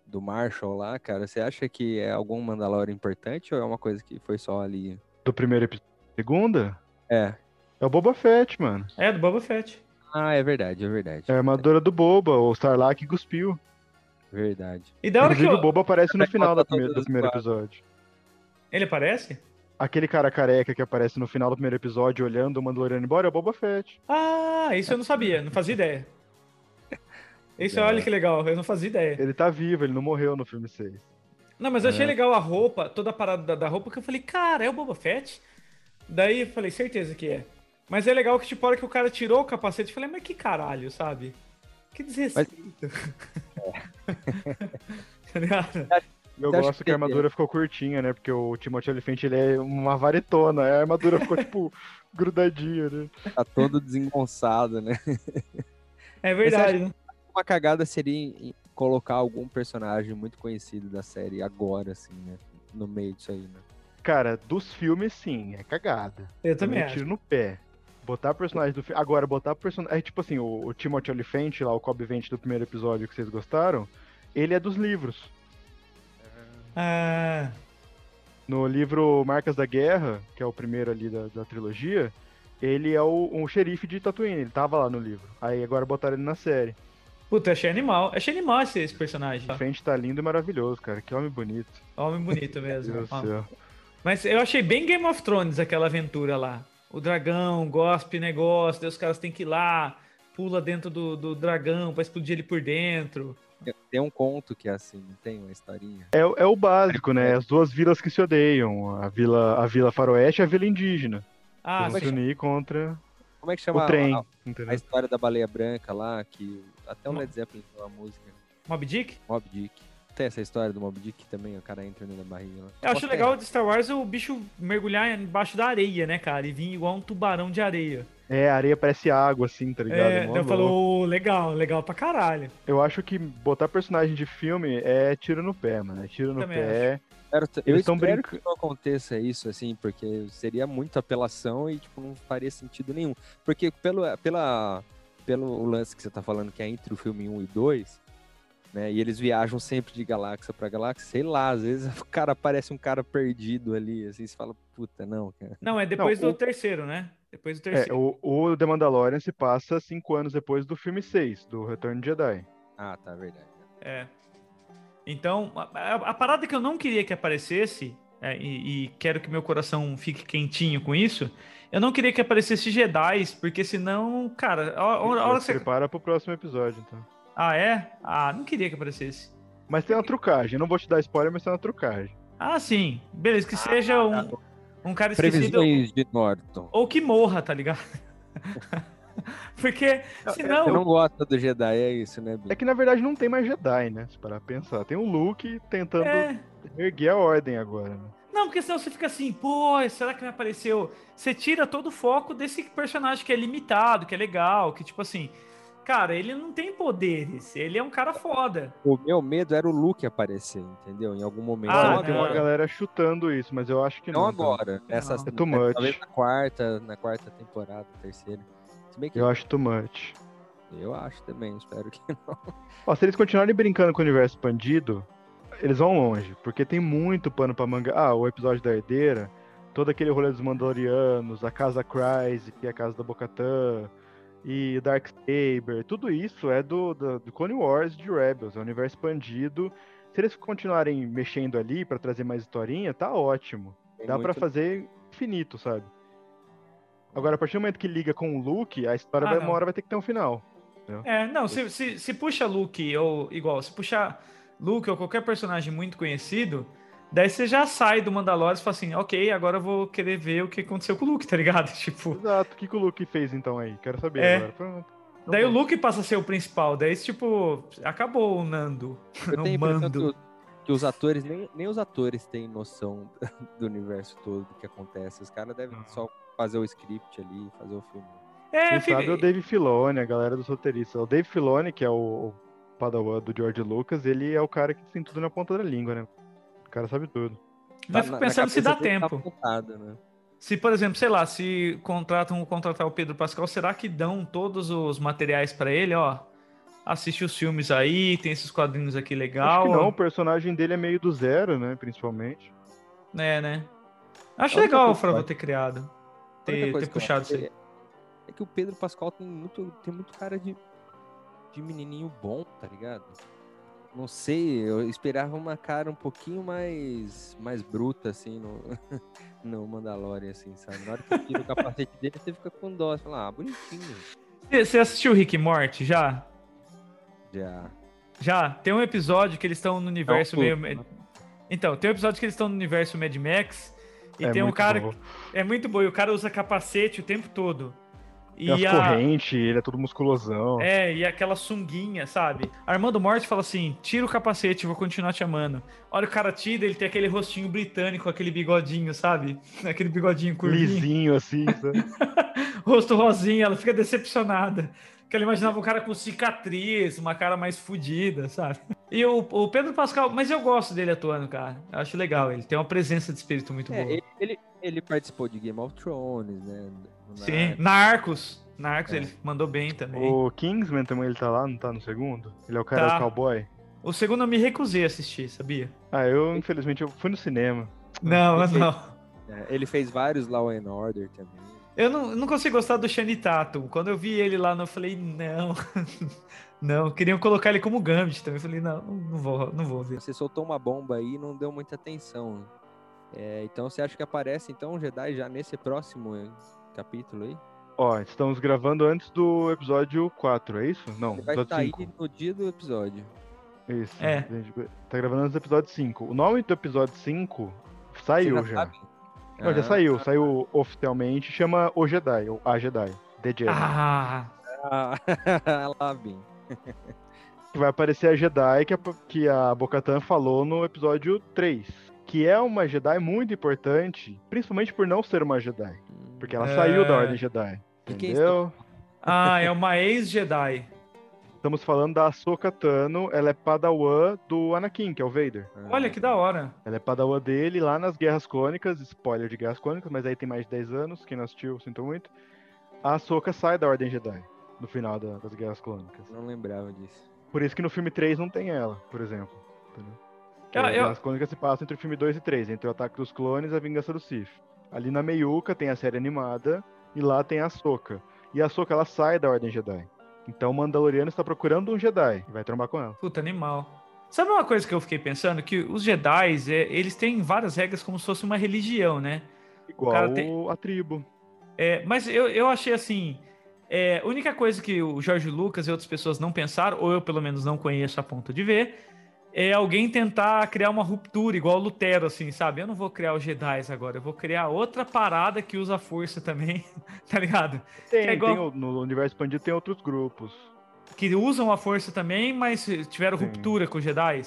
C: do Marshall lá, cara, você acha que é algum Mandalorian importante ou é uma coisa que foi só ali?
D: Do primeiro episódio. Segunda?
C: É.
D: É o Boba Fett, mano.
B: É, do Boba Fett.
C: Ah, é verdade, é verdade.
D: É a armadura do Boba, o Starlock cuspiu.
C: Verdade.
B: E da hora que
D: Inclusive, o
B: eu...
D: Boba aparece no final do primeiro, do episódio.
B: Ele aparece?
D: Aquele cara careca que aparece no final do primeiro episódio olhando o Mandaloriano embora é o Boba Fett.
B: Ah, isso eu não sabia, não fazia ideia. Isso, olha que legal, eu não fazia ideia.
D: Ele tá vivo, ele não morreu no filme 6.
B: Não, mas eu achei
C: É.
B: legal a roupa, toda a parada da, da roupa, que eu falei, cara, é o Boba Fett? Daí eu falei, certeza que é. Mas é legal que, tipo, a hora que o cara tirou o capacete, eu falei, mas que caralho, sabe? Que desrespeito. tá ligado?
D: Eu
C: Você
D: gosto que
C: que
D: a armadura ficou curtinha, né? Porque o Timothy Olyphant, ele é uma varetona. A armadura ficou, tipo, grudadinha, né?
C: Tá todo desengonçado, né?
B: É verdade, né?
C: Uma cagada seria colocar algum personagem muito conhecido da série agora, assim, né? No meio disso aí, né?
D: Cara, dos filmes, sim, é cagada.
B: Eu também
D: é
B: acho.
D: tiro no pé. Botar personagem do filme. Agora, botar personagem. É tipo assim, o, o Timothy Olyphant, lá, o Cobb Vent do primeiro episódio que vocês gostaram, ele é dos livros.
B: Ah,
D: No livro Marcas da Guerra, que é o primeiro ali da, da trilogia, ele é o, um xerife de Tatooine, ele tava lá no livro. Aí agora botaram ele na série.
B: puta, achei animal. Achei animal esse, esse personagem.
D: O Fent tá lindo e maravilhoso, cara. Que homem bonito.
B: Homem bonito
D: Meu
B: mesmo.
D: Deus do céu.
B: Mas eu achei bem Game of Thrones aquela aventura lá. O dragão, gospe negócio, daí os caras têm que ir lá, pula dentro do, do dragão pra explodir ele por dentro.
C: Tem um conto que é assim, não tem uma historinha.
D: É, é o básico, né? As duas vilas que se odeiam. A vila, a vila faroeste e a vila indígena.
B: Ah,
D: se unir contra
C: Como é que chama
D: o
C: a-
D: trem.
C: a,
D: entendeu?
C: a história da baleia branca lá, que até o Led Zeppelin tem uma música,
B: Mob Dick?
C: Mob Dick. Tem essa história do Mob Dick também, o cara entra da barriga lá.
B: Eu acho
C: Qual
B: legal de Star Wars o bicho mergulhar embaixo da areia, né, cara? E vir igual um tubarão de areia.
D: É, a areia parece água, assim, tá ligado?
B: É, eu falou, legal, legal pra caralho.
D: Eu acho que botar personagem de filme é tiro no pé, mano. É tiro no
B: Também
D: pé.
C: Espero- eu
D: Eles
C: espero
D: brinca-
C: que não aconteça isso, assim, porque seria muita apelação e, tipo, não faria sentido nenhum. Porque pelo, pela, pelo lance que você tá falando, que é entre o filme 1 e 2, né, e eles viajam sempre de galáxia pra galáxia, sei lá, às vezes o cara parece um cara perdido ali, assim, você fala, puta, não, cara.
B: Não, é depois
D: Não,
B: do
D: o-
B: terceiro, né? Depois do
D: É,
B: terceiro.
D: o, o The Mandalorian se passa cinco anos depois do filme 6, do Retorno de Jedi.
C: Ah, tá, verdade.
B: É. Então, a, a- a parada que eu não queria que aparecesse, é, e, e quero que meu coração fique quentinho com isso, eu não queria que aparecesse Jedi, porque senão, cara, a, a- a hora que
D: se
B: você...
D: prepara pro próximo episódio, então.
B: Ah, é? Ah, não queria que aparecesse.
D: Mas tem uma trucagem. Não vou te dar spoiler, mas tem uma trucagem.
B: Ah, sim. Beleza, que seja um, um cara esquecido
C: Previsões de Norton.
B: ou que morra, tá ligado? porque
C: Você
B: senão...
C: não gosta do Jedi, é isso, né?
D: É que na verdade não tem mais Jedi, né? Se parar pra pensar. Tem o Luke tentando
B: É,
D: erguer a ordem agora, né?
B: Não, porque senão você fica assim, pô, será que me apareceu? Você tira todo o foco desse personagem que é limitado, que é legal, que tipo assim, cara, ele não tem poderes, ele é um cara foda.
C: O meu medo era o Luke aparecer, entendeu? Em algum momento.
B: Ah,
D: tem uma galera chutando isso, mas eu acho que não.
C: Não
D: então.
C: agora. Nessa,
B: Não.
D: É too much.
C: Talvez na quarta, na quarta temporada, terceira. Se bem que
D: Eu acho too much.
C: eu acho também, espero que não.
D: Ó, se eles continuarem brincando com o universo expandido, eles vão longe, porque tem muito pano pra manga. Ah, o episódio da herdeira, todo aquele rolê dos Mandalorianos, a casa Kryze, que é a casa da Bocatã, e Dark Saber, tudo isso é do, do, do Clone Wars de Rebels, é o universo expandido. Se eles continuarem mexendo ali pra trazer mais historinha, tá ótimo.
C: Tem
D: Dá pra
C: muito-
D: fazer infinito, sabe? Agora, a partir do momento que liga com o Luke, a história
B: Ah,
D: vai, uma hora vai ter que ter um final.
B: É, não, se, se, se puxa Luke, ou igual, se puxar Luke ou qualquer personagem muito conhecido, daí você já sai do Mandalorian e fala assim, ok, agora eu vou querer ver o que aconteceu com o Luke, tá ligado? Tipo,
D: Exato. O que, que o Luke fez então aí? Quero saber
B: É.
D: agora. Pronto.
B: Daí o. Luke passa a ser o principal, daí tipo, acabou o Nando,
C: Eu tenho
B: mando.
C: que os atores, nem, nem os atores têm noção do universo todo do que acontece. Os caras devem só fazer o script ali, fazer o filme.
B: É,
D: Quem
B: fica...
D: sabe é o Dave Filoni, a galera dos roteiristas. O Dave Filoni, que é o, o padawan do George Lucas, ele é o cara que tem tudo na ponta da língua, né? O cara sabe tudo.
B: Mas
C: Tá
B: fico
C: na- na
B: pensando se dá
C: tá
B: tempo.
C: apontado, né?
B: Se, por exemplo, sei lá, se contratam contratar o Pedro Pascal, será que dão todos os materiais pra ele, ó? Assiste os filmes aí, tem esses quadrinhos aqui legal.
D: Acho que não, o personagem dele é meio do zero, né? Principalmente.
B: É, né? Acho legal o
C: que
B: ter criado. Ter, ter puxado isso aí.
C: É, é que o Pedro Pascal tem muito, tem muito cara de, de menininho bom, tá ligado? Não sei, eu esperava uma cara um pouquinho mais, mais bruta, assim, no, no Mandalorian, assim, sabe? Na hora que tira o capacete dele, você fica com dó. Você fala, ah, bonitinho.
B: Você assistiu Rick e Morty já?
C: Já.
B: Já? Tem um episódio que eles estão no universo
C: Não,
B: meio.
C: tudo, né?
B: Então, tem um episódio que eles estão no universo Mad Max. E
D: É
B: tem um cara.
D: bom.
B: É muito bom. E o cara usa capacete o tempo todo.
D: Tem as
B: E a,
D: correntes, ele é todo musculosão.
B: É, e aquela sunguinha, sabe? Armando Morte fala assim: tira o capacete, vou continuar te amando. Olha o cara tira, ele tem aquele rostinho britânico, aquele bigodinho, sabe? Aquele bigodinho curvinho.
D: Lisinho, assim, sabe?
B: rosto rosinha, ela fica decepcionada. Porque ela imaginava um cara com cicatriz, uma cara mais fodida, sabe? E o, o Pedro Pascal, mas eu gosto dele atuando, cara. Eu acho legal, ele tem uma presença de espírito muito
C: É,
B: boa.
C: ele, ele, ele participou de Game of Thrones, né? Na-
B: Sim, Narcos. Narcos,
C: É.
B: ele mandou bem também.
D: O Kingsman também, ele tá lá, não tá no segundo? Ele é o cara
B: Tá.
D: do cowboy?
B: O segundo eu me recusei a assistir, sabia?
D: Ah, eu, infelizmente, eu fui no cinema.
B: Não,
C: Esse-
B: não.
C: É, ele fez vários Law and Order também.
B: Eu não, não consigo gostar do Shane Tatum. Quando eu vi ele lá, eu falei, não. não, queriam colocar ele como Gambit também. Eu falei, não, não vou, não vou ver.
C: Você soltou uma bomba aí e não deu muita atenção. É, então você acha que aparece então o Jedi já nesse próximo capítulo aí?
D: Ó, estamos gravando antes do episódio 4, é isso? Não,
C: Ele vai
D: episódio
C: sair
D: 5.
C: no dia do episódio.
D: Isso.
B: É.
D: A gente tá gravando antes do episódio 5. O nome do episódio 5
C: Você
D: saiu já.
C: sabe?
D: Não, já
C: Ah,
D: saiu, saiu oficialmente, chama O Jedi, ou A Jedi, The Jedi.
B: Ah,
C: Ah, lá bem.
D: Que vai aparecer a Jedi que a, que a Bo-Katan falou no episódio 3. Que é uma Jedi muito importante, principalmente por não ser uma Jedi. Porque ela
B: É.
D: saiu da Ordem Jedi.
C: Quem
D: Entendeu?
B: ah, é uma ex-Jedi.
D: Estamos falando da Ahsoka Tano, ela é padawan do Anakin, que é o Vader.
C: Ah,
B: Olha que da hora.
D: Ela é padawan dele lá nas Guerras Clônicas, spoiler de Guerras Clônicas, mas aí tem mais de 10 anos, quem não assistiu, sinto muito. A Ahsoka sai da Ordem Jedi, no final da- das Guerras Clônicas.
C: Não lembrava disso.
D: Por isso que no filme 3 não tem ela, por exemplo. Entendeu?
B: Eu-
D: as
B: eu-
D: Guerras Clônicas se passam entre o filme 2 e 3, entre o Ataque dos Clones e a Vingança do Sith. Ali na meiuca tem a série animada, e lá tem a Ahsoka. E a Ahsoka, ela sai da Ordem Jedi. Então o Mandaloriano está procurando um Jedi e vai trombar com ela.
B: Puta, animal. Sabe uma coisa que eu fiquei pensando? Que os Jedi, é, eles têm várias regras como se fosse uma religião, né?
D: Igual
B: cara tem-
D: a tribo.
B: É, mas eu, eu achei assim. É, a única coisa que o Jorge Lucas e outras pessoas não pensaram, ou eu pelo menos não conheço a ponto de ver, é alguém tentar criar uma ruptura, igual o Lutero, assim, sabe? Eu não vou criar os Jedi agora, eu vou criar outra parada que usa a força também, tá ligado?
D: Tem,
B: é igual-
D: tem no universo expandido tem outros grupos.
B: Que usam a força também, mas tiveram
D: Sim.
B: ruptura com os Jedi.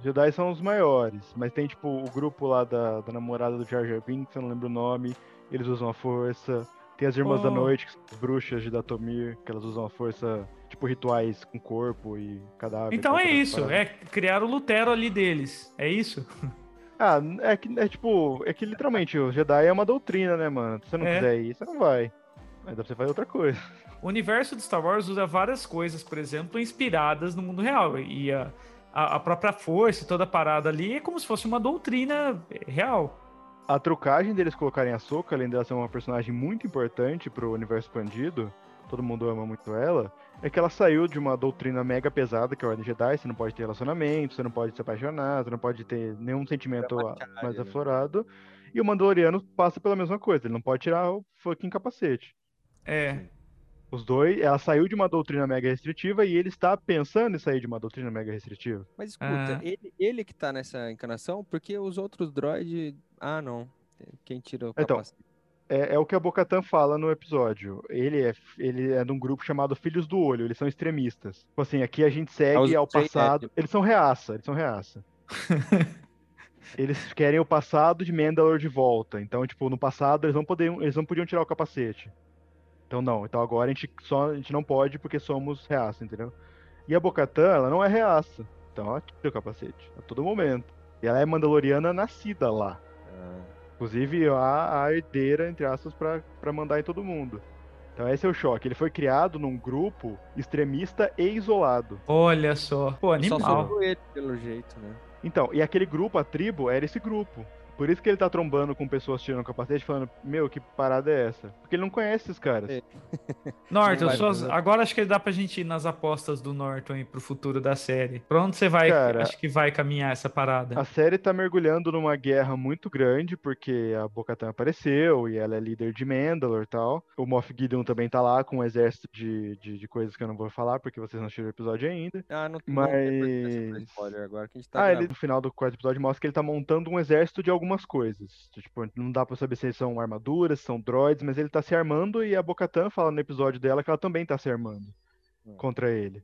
D: Jedi são os maiores, mas tem tipo o grupo lá da, da namorada do Jar Jar Binks, eu não lembro o nome, eles usam a força. Tem as Irmãs da
B: Oh.
D: Noite, que são as bruxas de Datomir, que elas usam a força, tipo rituais com corpo e cadáver.
B: Então é isso,
D: paradas.
B: é criar o Lutero ali deles. É isso?
D: Ah, é que é tipo, é que literalmente o Jedi é uma doutrina, né, mano? Se você não
B: É.
D: quiser ir, você não vai. Mas dá pra você fazer outra coisa.
B: O universo de Star Wars usa várias coisas, por exemplo, inspiradas no mundo real. E a, a, própria força, toda a parada ali, é como se fosse uma doutrina real.
D: A trucagem deles colocarem a Soka, além dela ser uma personagem muito importante pro universo expandido, todo mundo ama muito ela, é que ela saiu de uma doutrina mega pesada, que é a Ordem Jedi, você não pode ter relacionamento, você não pode se apaixonar, você não pode ter nenhum sentimento
C: Dramaticário,
D: mais
C: né?
D: aflorado. E o Mandaloriano passa pela mesma coisa, ele não pode tirar o fucking capacete.
B: É.
D: Os dois, ela saiu de uma doutrina mega restritiva e ele está pensando em sair de uma doutrina mega restritiva.
C: Mas escuta,
B: Ah.
C: ele, ele que tá nessa encarnação, porque os outros droids. Ah, não. Quem tira o
D: Então,
C: capacete?
D: É, é o que a Bocatan fala no episódio. Ele é, ele é de um grupo chamado Filhos do Olho, eles são extremistas. Tipo assim, aqui a gente
C: Ah,
D: segue ao passado. Eles são reaça, eles são reaça. eles querem o passado de Mandalore de volta. Então, tipo, no passado eles não, podiam, eles não podiam tirar o capacete. Então não, então agora a gente, só, a gente não pode porque somos reaça, entendeu? E a Bocatan, ela não é reaça. Então ela tira o capacete a todo momento. E ela é mandaloriana nascida lá.
C: Ah,
D: Inclusive a, a herdeira, entre aspas, pra, pra mandar em todo mundo. Então esse é o choque. Ele foi criado num grupo extremista e isolado.
B: Olha só. Pô,
C: só
B: animal.
C: sobrou ele, pelo jeito, né?
D: Então, e aquele grupo, a tribo, era esse grupo. Por isso que ele tá trombando com pessoas tirando o capacete falando, meu, que parada é essa? Porque ele não conhece esses caras.
C: É.
B: Norton, suas- agora acho que dá pra gente ir nas apostas do Norton aí pro futuro da série. Pra onde você vai,
D: Cara,
B: acho que vai caminhar essa parada?
D: A série tá mergulhando numa guerra muito grande, porque a Bo-Katan apareceu e ela é líder de Mandalore e tal. O Moff Gideon também tá lá com um exército de, de, de coisas que eu não vou falar, porque vocês não assistiram o episódio ainda.
C: Ah, não tem
D: Mas-
C: spoiler agora que a gente tá
D: ah, ele no final do quarto episódio mostra que ele tá montando um exército de algumas coisas. Tipo, não dá pra saber se são armaduras, se são droids, mas ele tá se armando e a Bo-Katan fala no episódio dela que ela também tá se armando
C: Hum.
D: contra ele.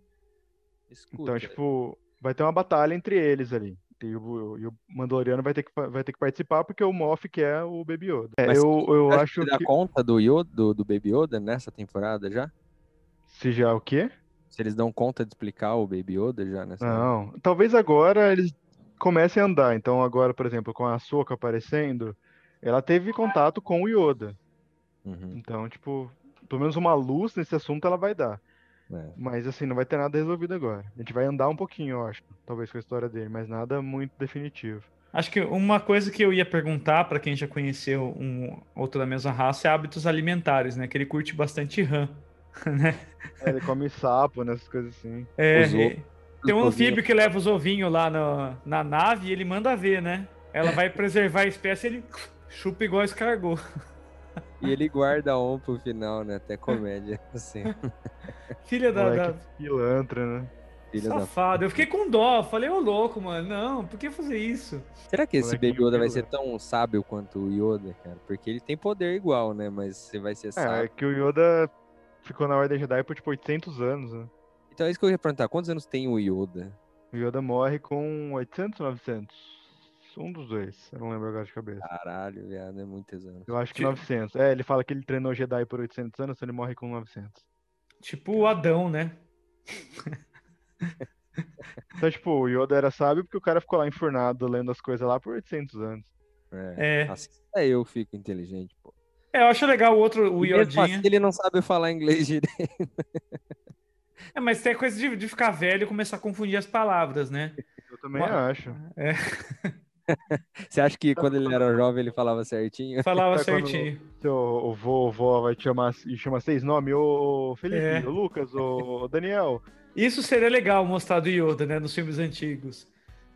C: Escuta,
D: Então, tipo, vai ter uma batalha entre eles ali. E o, e o Mandaloriano vai ter, que, vai ter que participar porque o Moff quer o Baby Yoda. É,
C: Mas
D: eu, eu
C: Acho que dá
D: que.
C: conta do, Yoda, do, do Baby Yoda nessa temporada já?
D: Se já o quê?
C: Se eles dão conta de explicar o Baby Yoda já nessa.
D: Não. Talvez agora eles comecem a andar. Então, agora, por exemplo, com a Ahsoka aparecendo, ela teve contato com o Yoda.
C: Uhum,
D: Então, tipo, pelo menos uma luz nesse assunto ela vai dar.
C: é.
D: Mas assim, não vai ter nada resolvido agora. A gente vai andar um pouquinho, eu acho, talvez com a história dele, mas nada muito definitivo.
B: Acho que uma coisa que eu ia perguntar pra quem já conheceu um outro da mesma raça é hábitos alimentares, né? Que ele curte bastante rã, né?
D: É, ele come sapo, nessas coisas assim.
B: É,
C: Os
B: é, tem um anfíbio que leva os ovinhos lá no- na nave e ele manda ver, né? Ela vai preservar a espécie ele chupa igual escargot.
C: E ele guarda um pro final, né? Até comédia, assim.
B: Filha da,
D: Moleque
B: da...
D: pilantra, né?
C: Filha da...
B: Safado. Eu fiquei com dó. Falei, ô louco, mano. Não, por que fazer isso?
C: Será que esse Baby Yoda vai ser tão sábio quanto o Yoda, cara? Porque ele tem poder igual, né? Mas você vai ser
D: É, é
C: sábio.
D: que o Yoda ficou na Ordem Jedi por tipo 800 anos, né?
C: Então é isso que eu ia perguntar. Quantos anos tem o Yoda?
D: O Yoda morre com 800 ou 900? Um dos dois, eu não lembro agora de cabeça.
C: Caralho, viado, é muitos anos.
D: Eu acho que
B: Ti-
D: 900. É, ele fala que ele treinou Jedi por 800 anos, então ele morre com 900.
B: Tipo o Adão, né?
D: Então, tipo, o Yoda era sábio porque o cara ficou lá enfurnado lendo as coisas lá por 800 anos.
C: É.
B: É.
C: Assim, é eu fico inteligente, pô.
B: É, eu acho legal o outro, o
C: mesmo assim,
B: Yodinha.
C: ele não sabe falar inglês direito.
B: É, mas tem a coisa de, de ficar velho e começar a confundir as palavras, né?
D: Eu também
B: Mas-
D: acho.
C: Você acha que quando ele era jovem ele falava certinho?
B: Falava certinho.
D: Seu o vô, vó vai te chamar e chama seis nomes, ô Felipe,
B: É.
D: ô Lucas, ô Daniel.
B: Isso seria legal mostrar do Yoda, né? Nos filmes antigos.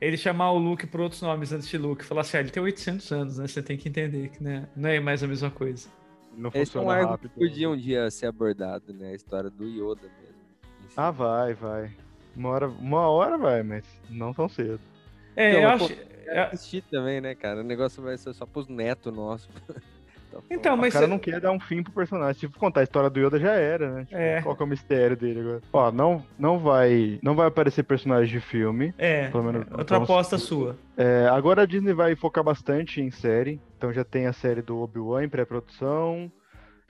B: Ele chamar o Luke por outros nomes antes de Luke. Falar assim, ah, ele tem 800 anos, né? Você tem que entender que né? não é mais a mesma coisa.
D: Não
C: Esse é um
D: rápido.
C: podia um dia ser abordado, né? A história do Yoda mesmo. Si.
D: Ah, vai, vai. Uma hora, uma hora vai, mas não tão cedo.
B: É,
C: Então,
B: eu acho. é-
C: assistir também, né, cara? O negócio vai ser só pros netos nossos. Tá
B: Então, mas
D: o cara
B: cê-
D: não quer dar um fim pro personagem. Se contar a história do Yoda já era, né? Tipo,
B: É.
D: Qual que é o mistério dele agora? Ó, não, não vai. Não vai aparecer personagem de filme.
B: É,
D: Pelo menos
B: outra
D: vamos-
B: aposta sua.
D: É, agora a Disney vai focar bastante em série. Então já tem a série do Obi-Wan em pré-produção.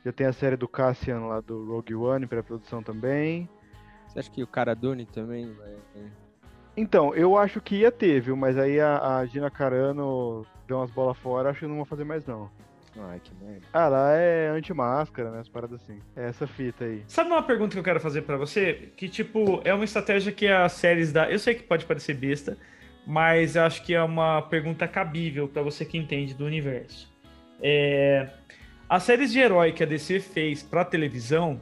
D: Já tem a série do Cassian lá do Rogue One em pré-produção também.
C: Você acha que o cara Dune também vai.
D: Então, eu acho que ia ter, viu? Mas aí a, a Gina Carano deu umas bolas fora, acho que não vou fazer mais não.
C: Ai, que merda.
D: Ah, ela é anti-máscara, né? As paradas assim. É essa fita aí.
B: Sabe uma pergunta que eu quero fazer pra você? Que, tipo, é uma estratégia que as séries da. Eu sei que pode parecer besta, mas eu acho que é uma pergunta cabível pra você que entende do universo. É... As séries de herói que a DC fez pra televisão,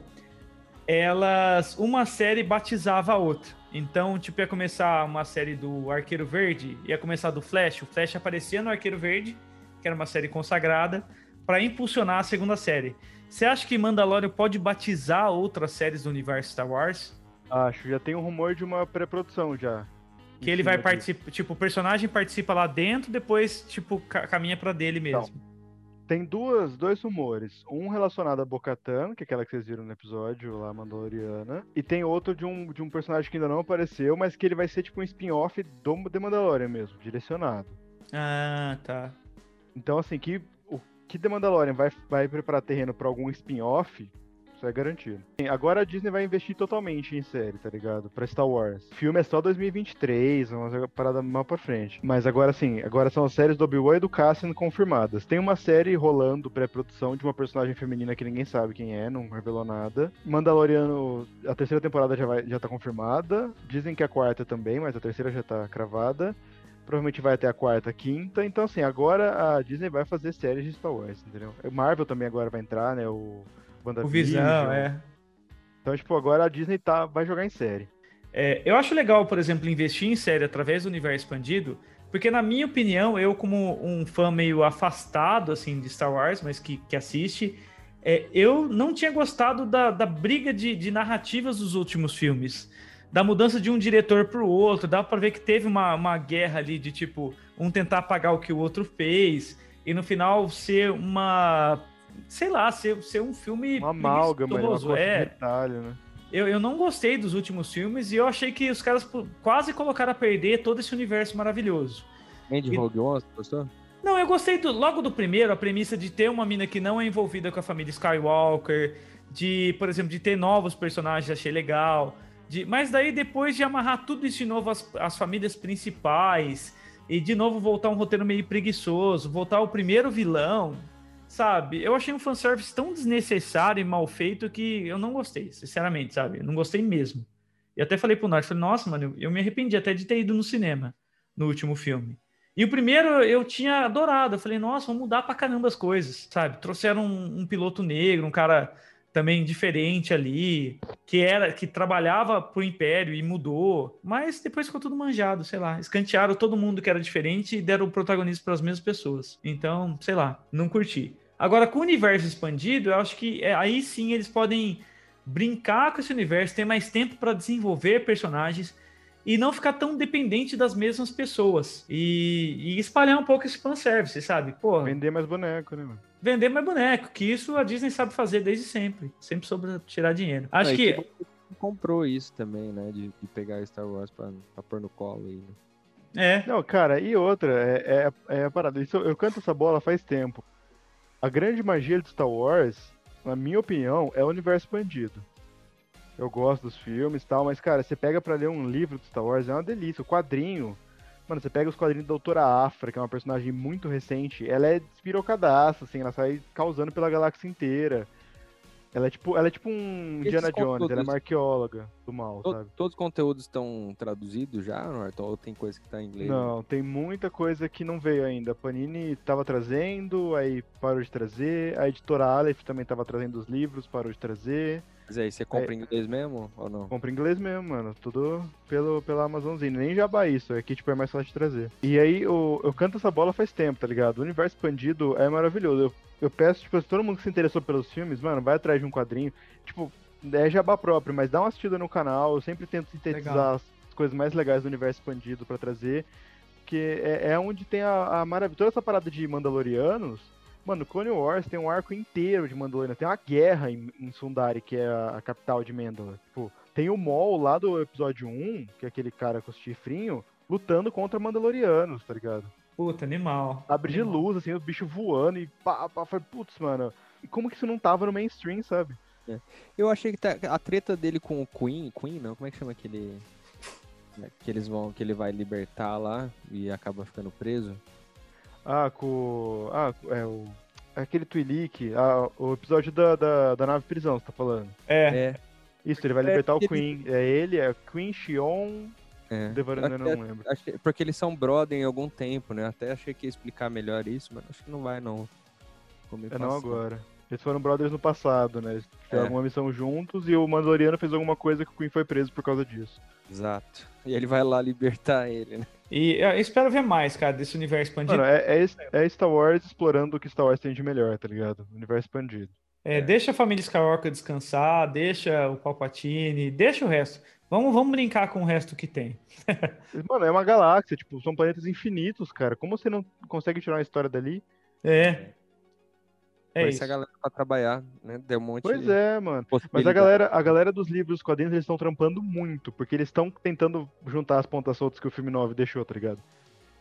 B: elas. Uma série batizava a outra. Então, tipo, ia começar uma série do Arqueiro Verde, ia começar do Flash. O Flash aparecia no Arqueiro Verde, que era uma série consagrada, pra impulsionar a segunda série. Você acha que Mandalorian pode batizar outras séries do universo Star Wars?
D: Acho, já tem um rumor de uma pré-produção já.
B: Que ele vai participar, tipo, o personagem participa lá dentro, depois, tipo, ca- caminha pra dele mesmo.
D: Tem duas, dois rumores. Um relacionado a Bo-Katan, que é aquela que vocês viram no episódio lá, Mandaloriana. E tem outro de um, de um personagem que ainda não apareceu, mas que ele vai ser tipo um spin-off do The Mandalorian mesmo, direcionado.
B: Ah, tá.
D: Então, assim, que o que The Mandalorian vai, vai preparar terreno pra algum spin-off, isso é garantido. Agora a Disney vai investir totalmente em série, tá ligado? Pra Star Wars. Filme é só 2023, uma parada mal pra frente. Mas agora sim, agora são as séries do Obi-Wan e do Cassian confirmadas. Tem uma série rolando, pré-produção, de uma personagem feminina que ninguém sabe quem é, não revelou nada. Mandaloriano, a terceira temporada já, vai, já tá confirmada. Dizem que a quarta também, mas a terceira já tá cravada. Provavelmente vai até a quarta, quinta. Então, assim, agora a Disney vai fazer séries de Star Wars, entendeu? Marvel também agora vai entrar, né? O
B: O. Visão, é.
D: Então, tipo, agora a Disney tá, vai jogar em série.
B: É, eu acho legal, por exemplo, investir em série através do universo expandido, porque na minha opinião, eu como um fã meio afastado assim de Star Wars, mas que, que assiste, é, eu não tinha gostado da, da briga de, de narrativas dos últimos filmes, da mudança de um diretor para o outro, dá para ver que teve uma, uma guerra ali de tipo um tentar apagar o que o outro fez e no final ser uma, sei lá, ser, ser um filme
D: Uma amálgama, uma
B: é.
D: de retalho, né?
B: Eu, eu não gostei dos últimos filmes e eu achei que os caras quase colocaram a perder todo esse universo maravilhoso.
C: Andy
B: E-
C: Rogue One, gostou?
B: Não, eu gostei do- logo do primeiro, a premissa de ter uma mina que não é envolvida com a família Skywalker, de, por exemplo, de ter novos personagens, achei legal. De, mas daí depois de amarrar tudo isso de novo às, às famílias principais e de novo voltar um roteiro meio preguiçoso, voltar o primeiro vilão, sabe? Eu achei um fanservice tão desnecessário e mal feito que eu não gostei, sinceramente, sabe? Eu não gostei mesmo. E até falei pro Norte, falei, nossa, mano, eu, me arrependi até de ter ido no cinema no último filme. E o primeiro eu tinha adorado. Eu falei, nossa, vamos mudar pra caramba as coisas, sabe? Trouxeram um, um piloto negro, um cara também diferente ali, que era que trabalhava pro Império e mudou. Mas depois ficou tudo manjado, sei lá. Escantearam todo mundo que era diferente e deram o protagonismo para as mesmas pessoas. Então, sei lá, não curti. Agora, com o universo expandido, eu acho que é, aí sim eles podem brincar com esse universo, ter mais tempo para desenvolver personagens e não ficar tão dependente das mesmas pessoas. E, e espalhar um pouco esse fanservice, sabe? Pô,
D: Vender mais boneco, né, mano?
B: Vender mais boneco, que isso a Disney sabe fazer desde sempre. Sempre soube tirar dinheiro. Acho
C: e
B: que.
C: bom comprou isso também, né? De, de pegar Star Wars pra, pra pôr no colo aí, né?
B: É.
D: Não, cara, e outra, é, é, é a parada. Isso, eu canto essa bola faz tempo. A grande magia de Star Wars, na minha opinião, é o universo expandido. Eu gosto dos filmes e tal, mas, cara, você pega pra ler um livro de Star Wars, é uma delícia. O quadrinho. Mano, você pega os quadrinhos da Doutora Afra, que é uma personagem muito recente. Ela é despirocadaça, assim, ela sai causando pela galáxia inteira. Ela é tipo, ela é tipo um
C: Esses
D: Indiana Jones, ela é uma arqueóloga do mal, sabe?
C: Todos os conteúdos estão traduzidos já, Norton? Ou tem coisa que tá em inglês?
D: Não, tem muita coisa que não veio ainda. A Panini tava trazendo, aí parou de trazer. A editora Aleph também tava trazendo os livros, parou de trazer.
C: Mas aí, você compra em inglês mesmo ou não?
D: Compra em inglês mesmo, mano. Tudo pelo, pela Amazonzinho. Nem jabá isso. Aqui, tipo, é mais fácil de trazer. E aí, o, eu canto essa bola faz tempo, tá ligado? O universo expandido é maravilhoso. Eu, eu peço, tipo, se todo mundo que se interessou pelos filmes, mano, vai atrás de um quadrinho. Tipo, é jabá próprio, mas dá uma assistida no canal. Eu sempre tento sintetizar
B: Legal.
D: as coisas mais legais do universo expandido pra trazer. Porque é, é onde tem a, a maravilha. Toda essa parada de Mandalorianos. Mano, Clone Wars tem um arco inteiro de Mandalorian. Tem uma guerra em, em Sundari, que é a, a capital de Mandalore. Tipo, tem o Maul lá do episódio 1, que é aquele cara com os chifrinhos, lutando contra Mandalorianos, tá ligado?
B: Puta, animal.
D: Abre de luz, assim, os bichos voando e pá, pá, foi, putz, mano. E como que isso não tava no mainstream, sabe?
C: Eu achei que tá, a treta dele com o Queen, Queen não, como é que chama aquele que eles vão, que ele vai libertar lá e acaba ficando preso?
D: Ah, com. Ah, é o. Aquele Twi'lek, ah, o episódio da, da, da nave prisão, você tá falando.
B: É.
C: É,
D: Isso, ele vai
C: É,
D: libertar o
C: ele-
D: Queen. É ele, é Queen, Shion,
C: é.
D: Devaran, eu não lembro.
C: achei- porque eles são brother em algum tempo, né? Até achei que ia explicar melhor isso, mas acho que não vai não.
D: É não agora. Eles foram brothers no passado, né? Eles fizeram
C: É.
D: uma missão juntos e o Mandaloriano fez alguma coisa que o Queen foi preso por causa disso.
C: Exato. E ele vai lá libertar ele, né?
B: E eu espero ver mais, cara, desse universo expandido.
D: Mano, é, é, é Star Wars explorando o que Star Wars tem de melhor, tá ligado? Universo expandido.
B: É, deixa a família Skywalker descansar, deixa o Palpatine, deixa o resto. Vamos, vamos brincar com o resto que tem.
D: Mano, é uma galáxia, tipo, são planetas infinitos, cara. Como você não consegue tirar uma história dali?
B: É. É isso.
C: essa galera pra trabalhar, né? Deu um monte
D: Pois
C: de
D: é, mano. Mas a galera, a galera dos livros, dos quadrinhos, eles estão trampando muito, porque eles estão tentando juntar as pontas soltas que o filme 9 deixou, tá ligado?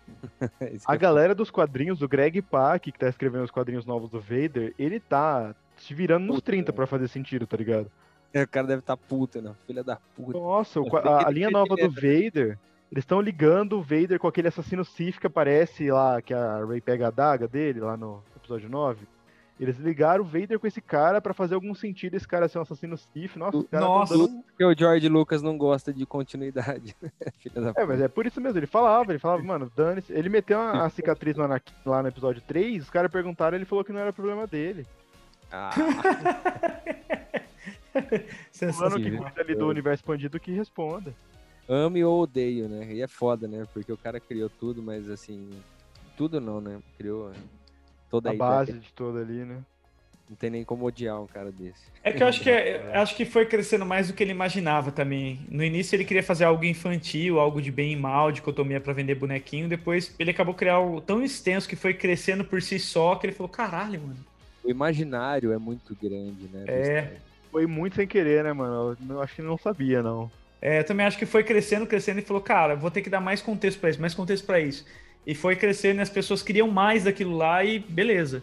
D: A
C: eu-
D: galera dos quadrinhos, o Greg Pak, que tá escrevendo os quadrinhos novos do Vader, ele tá se virando nos
C: Puta,
D: 30
C: velho.
D: pra fazer sentido, tá ligado?
C: É, o cara deve estar puta, né? Filha da puta.
D: Nossa, o a, a linha nova do
C: direto.
D: Vader, eles estão ligando o Vader com aquele assassino Sith que aparece lá, que a Rey pega a daga dele, lá no episódio 9. Eles ligaram o Vader com esse cara pra fazer algum sentido esse cara ser um assassino Sith. Nossa, tão
B: Nossa.
D: dando-
C: Porque o George Lucas não gosta de continuidade. Filha da
D: É, mas é por isso mesmo. Ele falava, ele falava, mano, dane-se. Ele meteu uma, a cicatriz no Anakin lá no episódio 3, os caras perguntaram, ele falou que não era problema dele.
C: Ah.
D: Falando que cuida ali do universo expandido que responda.
C: ame ou odeio, né? E é foda, né? Porque o cara criou tudo, mas assim. Tudo não, né? Criou toda a,
D: A
C: ideia.
D: base de toda ali, né?
C: Não tem nem como odiar um cara desse.
B: É que eu acho que, é- eu acho que foi crescendo mais do que ele imaginava também. No início ele queria fazer algo infantil, algo de bem e mal, dicotomia pra vender bonequinho. Depois ele acabou criando algo tão extenso que foi crescendo por si só que ele falou: caralho, mano.
C: O imaginário é muito grande, né?
B: É.
D: Foi muito sem querer, né, mano? Eu, eu acho que ele não sabia, não.
B: É, eu também acho que foi crescendo, crescendo e falou: cara, vou ter que dar mais contexto pra isso, mais contexto pra isso. E foi crescendo e as pessoas queriam mais daquilo lá e beleza.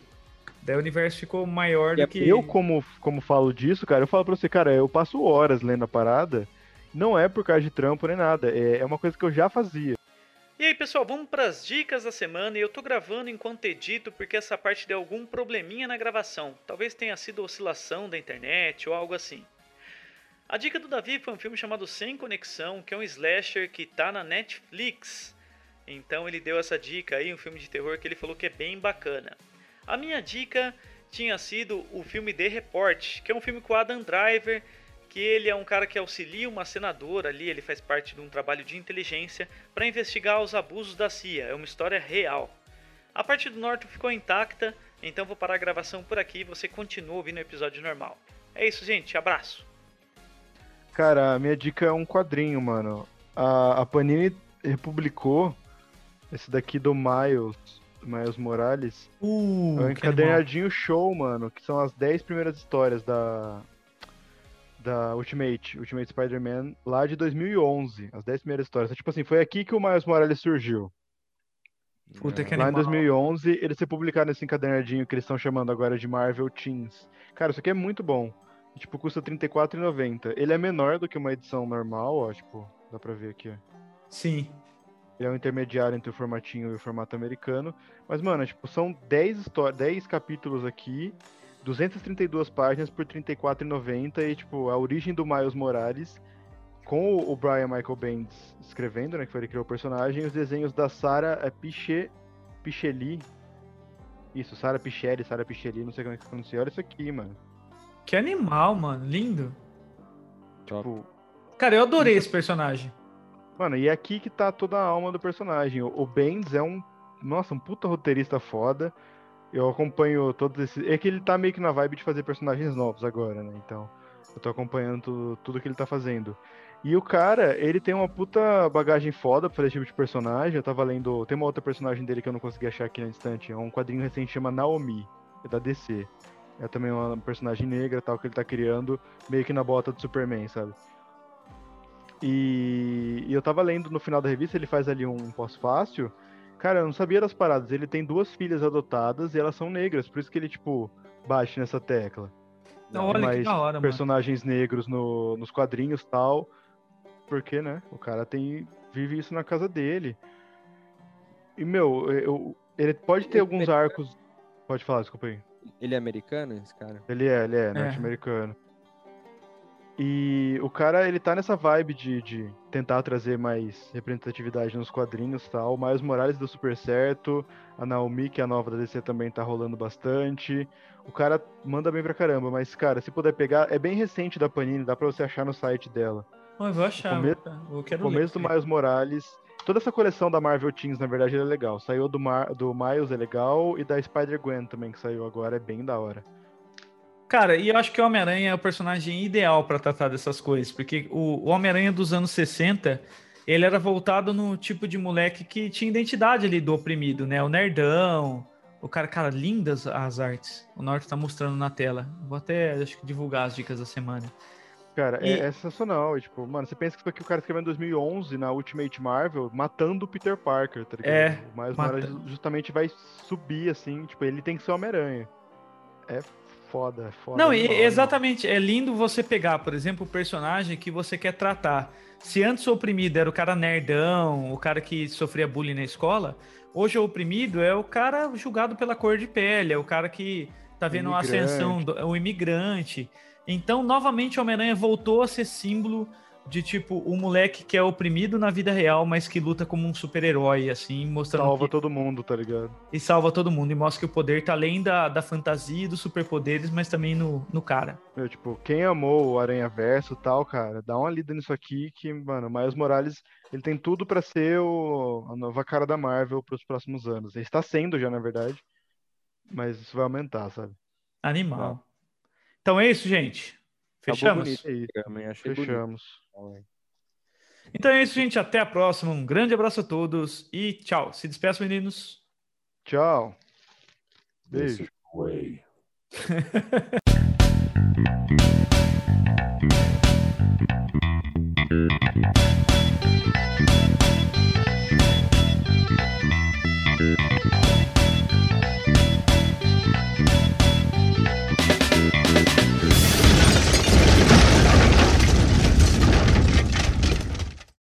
B: Daí o universo ficou maior
C: E é
B: do que.
D: Eu, como, como falo disso, cara, eu falo pra você, cara, eu passo horas lendo a parada. Não é por causa de trampo nem nada. É, é uma coisa que eu já fazia.
B: E aí, pessoal, vamos para as dicas da semana. E eu tô gravando enquanto edito porque essa parte deu algum probleminha na gravação. Talvez tenha sido oscilação da internet ou algo assim. A dica do Davi foi um filme chamado Sem Conexão, que é um slasher que tá na Netflix. Então ele deu essa dica aí, um filme de terror que ele falou que é bem bacana. A minha dica tinha sido o filme The Report, que é um filme com o Adam Driver, que ele é um cara que auxilia uma senadora ali, ele faz parte de um trabalho de inteligência para investigar os abusos da CIA. É uma história real. A parte do norte ficou intacta, então vou parar a gravação por aqui e você continua ouvindo o episódio normal. É isso, gente. Abraço.
D: Cara, a minha dica é um quadrinho, mano. A, a Panini republicou esse daqui do Miles, Miles Morales.
B: Uh,
D: é um encadernadinho show, mano, que são as 10 primeiras histórias da da Ultimate, Ultimate Spider-Man, lá de 2011, as 10 primeiras histórias. Então, tipo assim, foi aqui que o Miles Morales surgiu.
B: Puta que
D: Lá em
B: animal.
D: 2011, eles se publicaram esse encadernadinho que eles estão chamando agora de Marvel Teens. Cara, isso aqui é muito bom. Tipo, custa R$ 34,90. Ele é menor do que uma edição normal, ó, tipo, dá pra ver aqui, ó.
B: Sim.
D: Ele é um intermediário entre o formatinho e o formato americano. Mas, mano, tipo, são 10, histó- 10 capítulos aqui, 232 páginas por R$ 34,90 e, tipo, a origem do Miles Morales com o- Brian Michael Bendis escrevendo, né, que foi ele que criou o personagem, e os desenhos da Sarah é, Piche, Picheli. Isso, Sarah Pichelli, Sarah Picheli, não sei como é que pronuncia. Olha isso aqui, mano.
B: Que animal, mano. Lindo.
D: Tipo,
B: Cara, eu adorei esse personagem.
D: Mano, e é aqui que tá toda a alma do personagem. O, Bendis é um, nossa, um puta roteirista foda. Eu acompanho todos esses. É que ele tá meio que na vibe de fazer personagens novos agora, né? Então, eu tô acompanhando tudo, tudo que ele tá fazendo. E o cara, ele tem uma puta bagagem foda pra fazer esse tipo de personagem. Eu tava lendo. Tem uma outra personagem dele que eu não consegui achar aqui na instante. É um quadrinho recente que chama Naomi, é da DC. É também uma personagem negra tal que ele tá criando, meio que na bota do Superman, sabe? E, e eu tava lendo no final da revista, ele faz ali um pós-fácil. Cara, eu não sabia das paradas. Ele tem duas filhas adotadas e elas são negras, por isso que ele, tipo, bate nessa tecla.
B: Não, olha que
D: mais
B: da hora, mano.
D: personagens negros no- nos quadrinhos tal. Porque, né? O cara tem. vive isso na casa dele. E, meu, eu- ele pode ter alguns arcos. Pode falar, desculpa aí.
C: Ele é americano, esse cara?
D: Ele é, ele é, norte-americano. E o cara, ele tá nessa vibe de, de tentar trazer mais representatividade nos quadrinhos e tal. O Miles Morales deu super certo. A Naomi, que é a nova da DC, também tá rolando bastante. O cara manda bem pra caramba, mas, cara, se puder pegar, é bem recente da Panini, dá pra você achar no site dela.
B: Ó, eu vou achar.
D: come-
B: Eu
D: O
B: quero ler.
D: começo do Miles Morales. Toda essa coleção da Marvel Teens, na verdade, ela é legal. Saiu do, Mar- do Miles, é legal, e da Spider-Gwen também, que saiu agora, é bem da hora.
B: Cara, e eu acho que o Homem-Aranha é o personagem ideal pra tratar dessas coisas, porque o, o Homem-Aranha dos anos 60, ele era voltado no tipo de moleque que tinha identidade ali do oprimido, né? O nerdão, o cara, cara, lindas as artes. O Norte tá mostrando na tela. Vou até, acho que, divulgar as dicas da semana.
D: Cara,
B: E-
D: é, é sensacional. e, tipo, mano, você pensa que isso aqui o cara escreveu em 2011 na Ultimate Marvel, matando o Peter Parker, tá ligado?
B: É,
D: O Miles
B: mata-
D: justamente vai subir, assim, tipo, ele tem que ser Homem-Aranha. É foda, é foda.
B: Não, e-
D: né?
B: exatamente. É lindo você pegar, por exemplo, o personagem que você quer tratar. Se antes o oprimido era o cara nerdão, o cara que sofria bullying na escola, hoje o oprimido é o cara julgado pela cor de pele, é o cara que tá vendo a
D: Imigrante.
B: ascensão do o imigrante. Então, novamente, o Homem-Aranha voltou a ser símbolo de tipo o moleque que é oprimido na vida real, mas que luta como um super-herói, assim, mostrando
D: Salva
B: que-
D: todo mundo, tá ligado?
B: e salva todo mundo e mostra que o poder tá além da, da fantasia e dos superpoderes, mas também no, no cara.
D: Meu, tipo, quem amou o Aranha Verso e tal, cara, dá uma lida nisso aqui que, mano, o Miles Morales, ele tem tudo pra ser o, a nova cara da Marvel pros próximos anos. Ele está sendo já, na verdade, mas isso vai aumentar, sabe?
B: Animal. Então é isso, gente.
C: Acabou
B: Fechamos?
C: bonito.
D: É
C: achei bonito.
D: fechamos.
B: Então é isso, gente. Até a próxima. Um grande abraço a todos e tchau. Se despeçam, meninos.
D: Tchau. Beijo.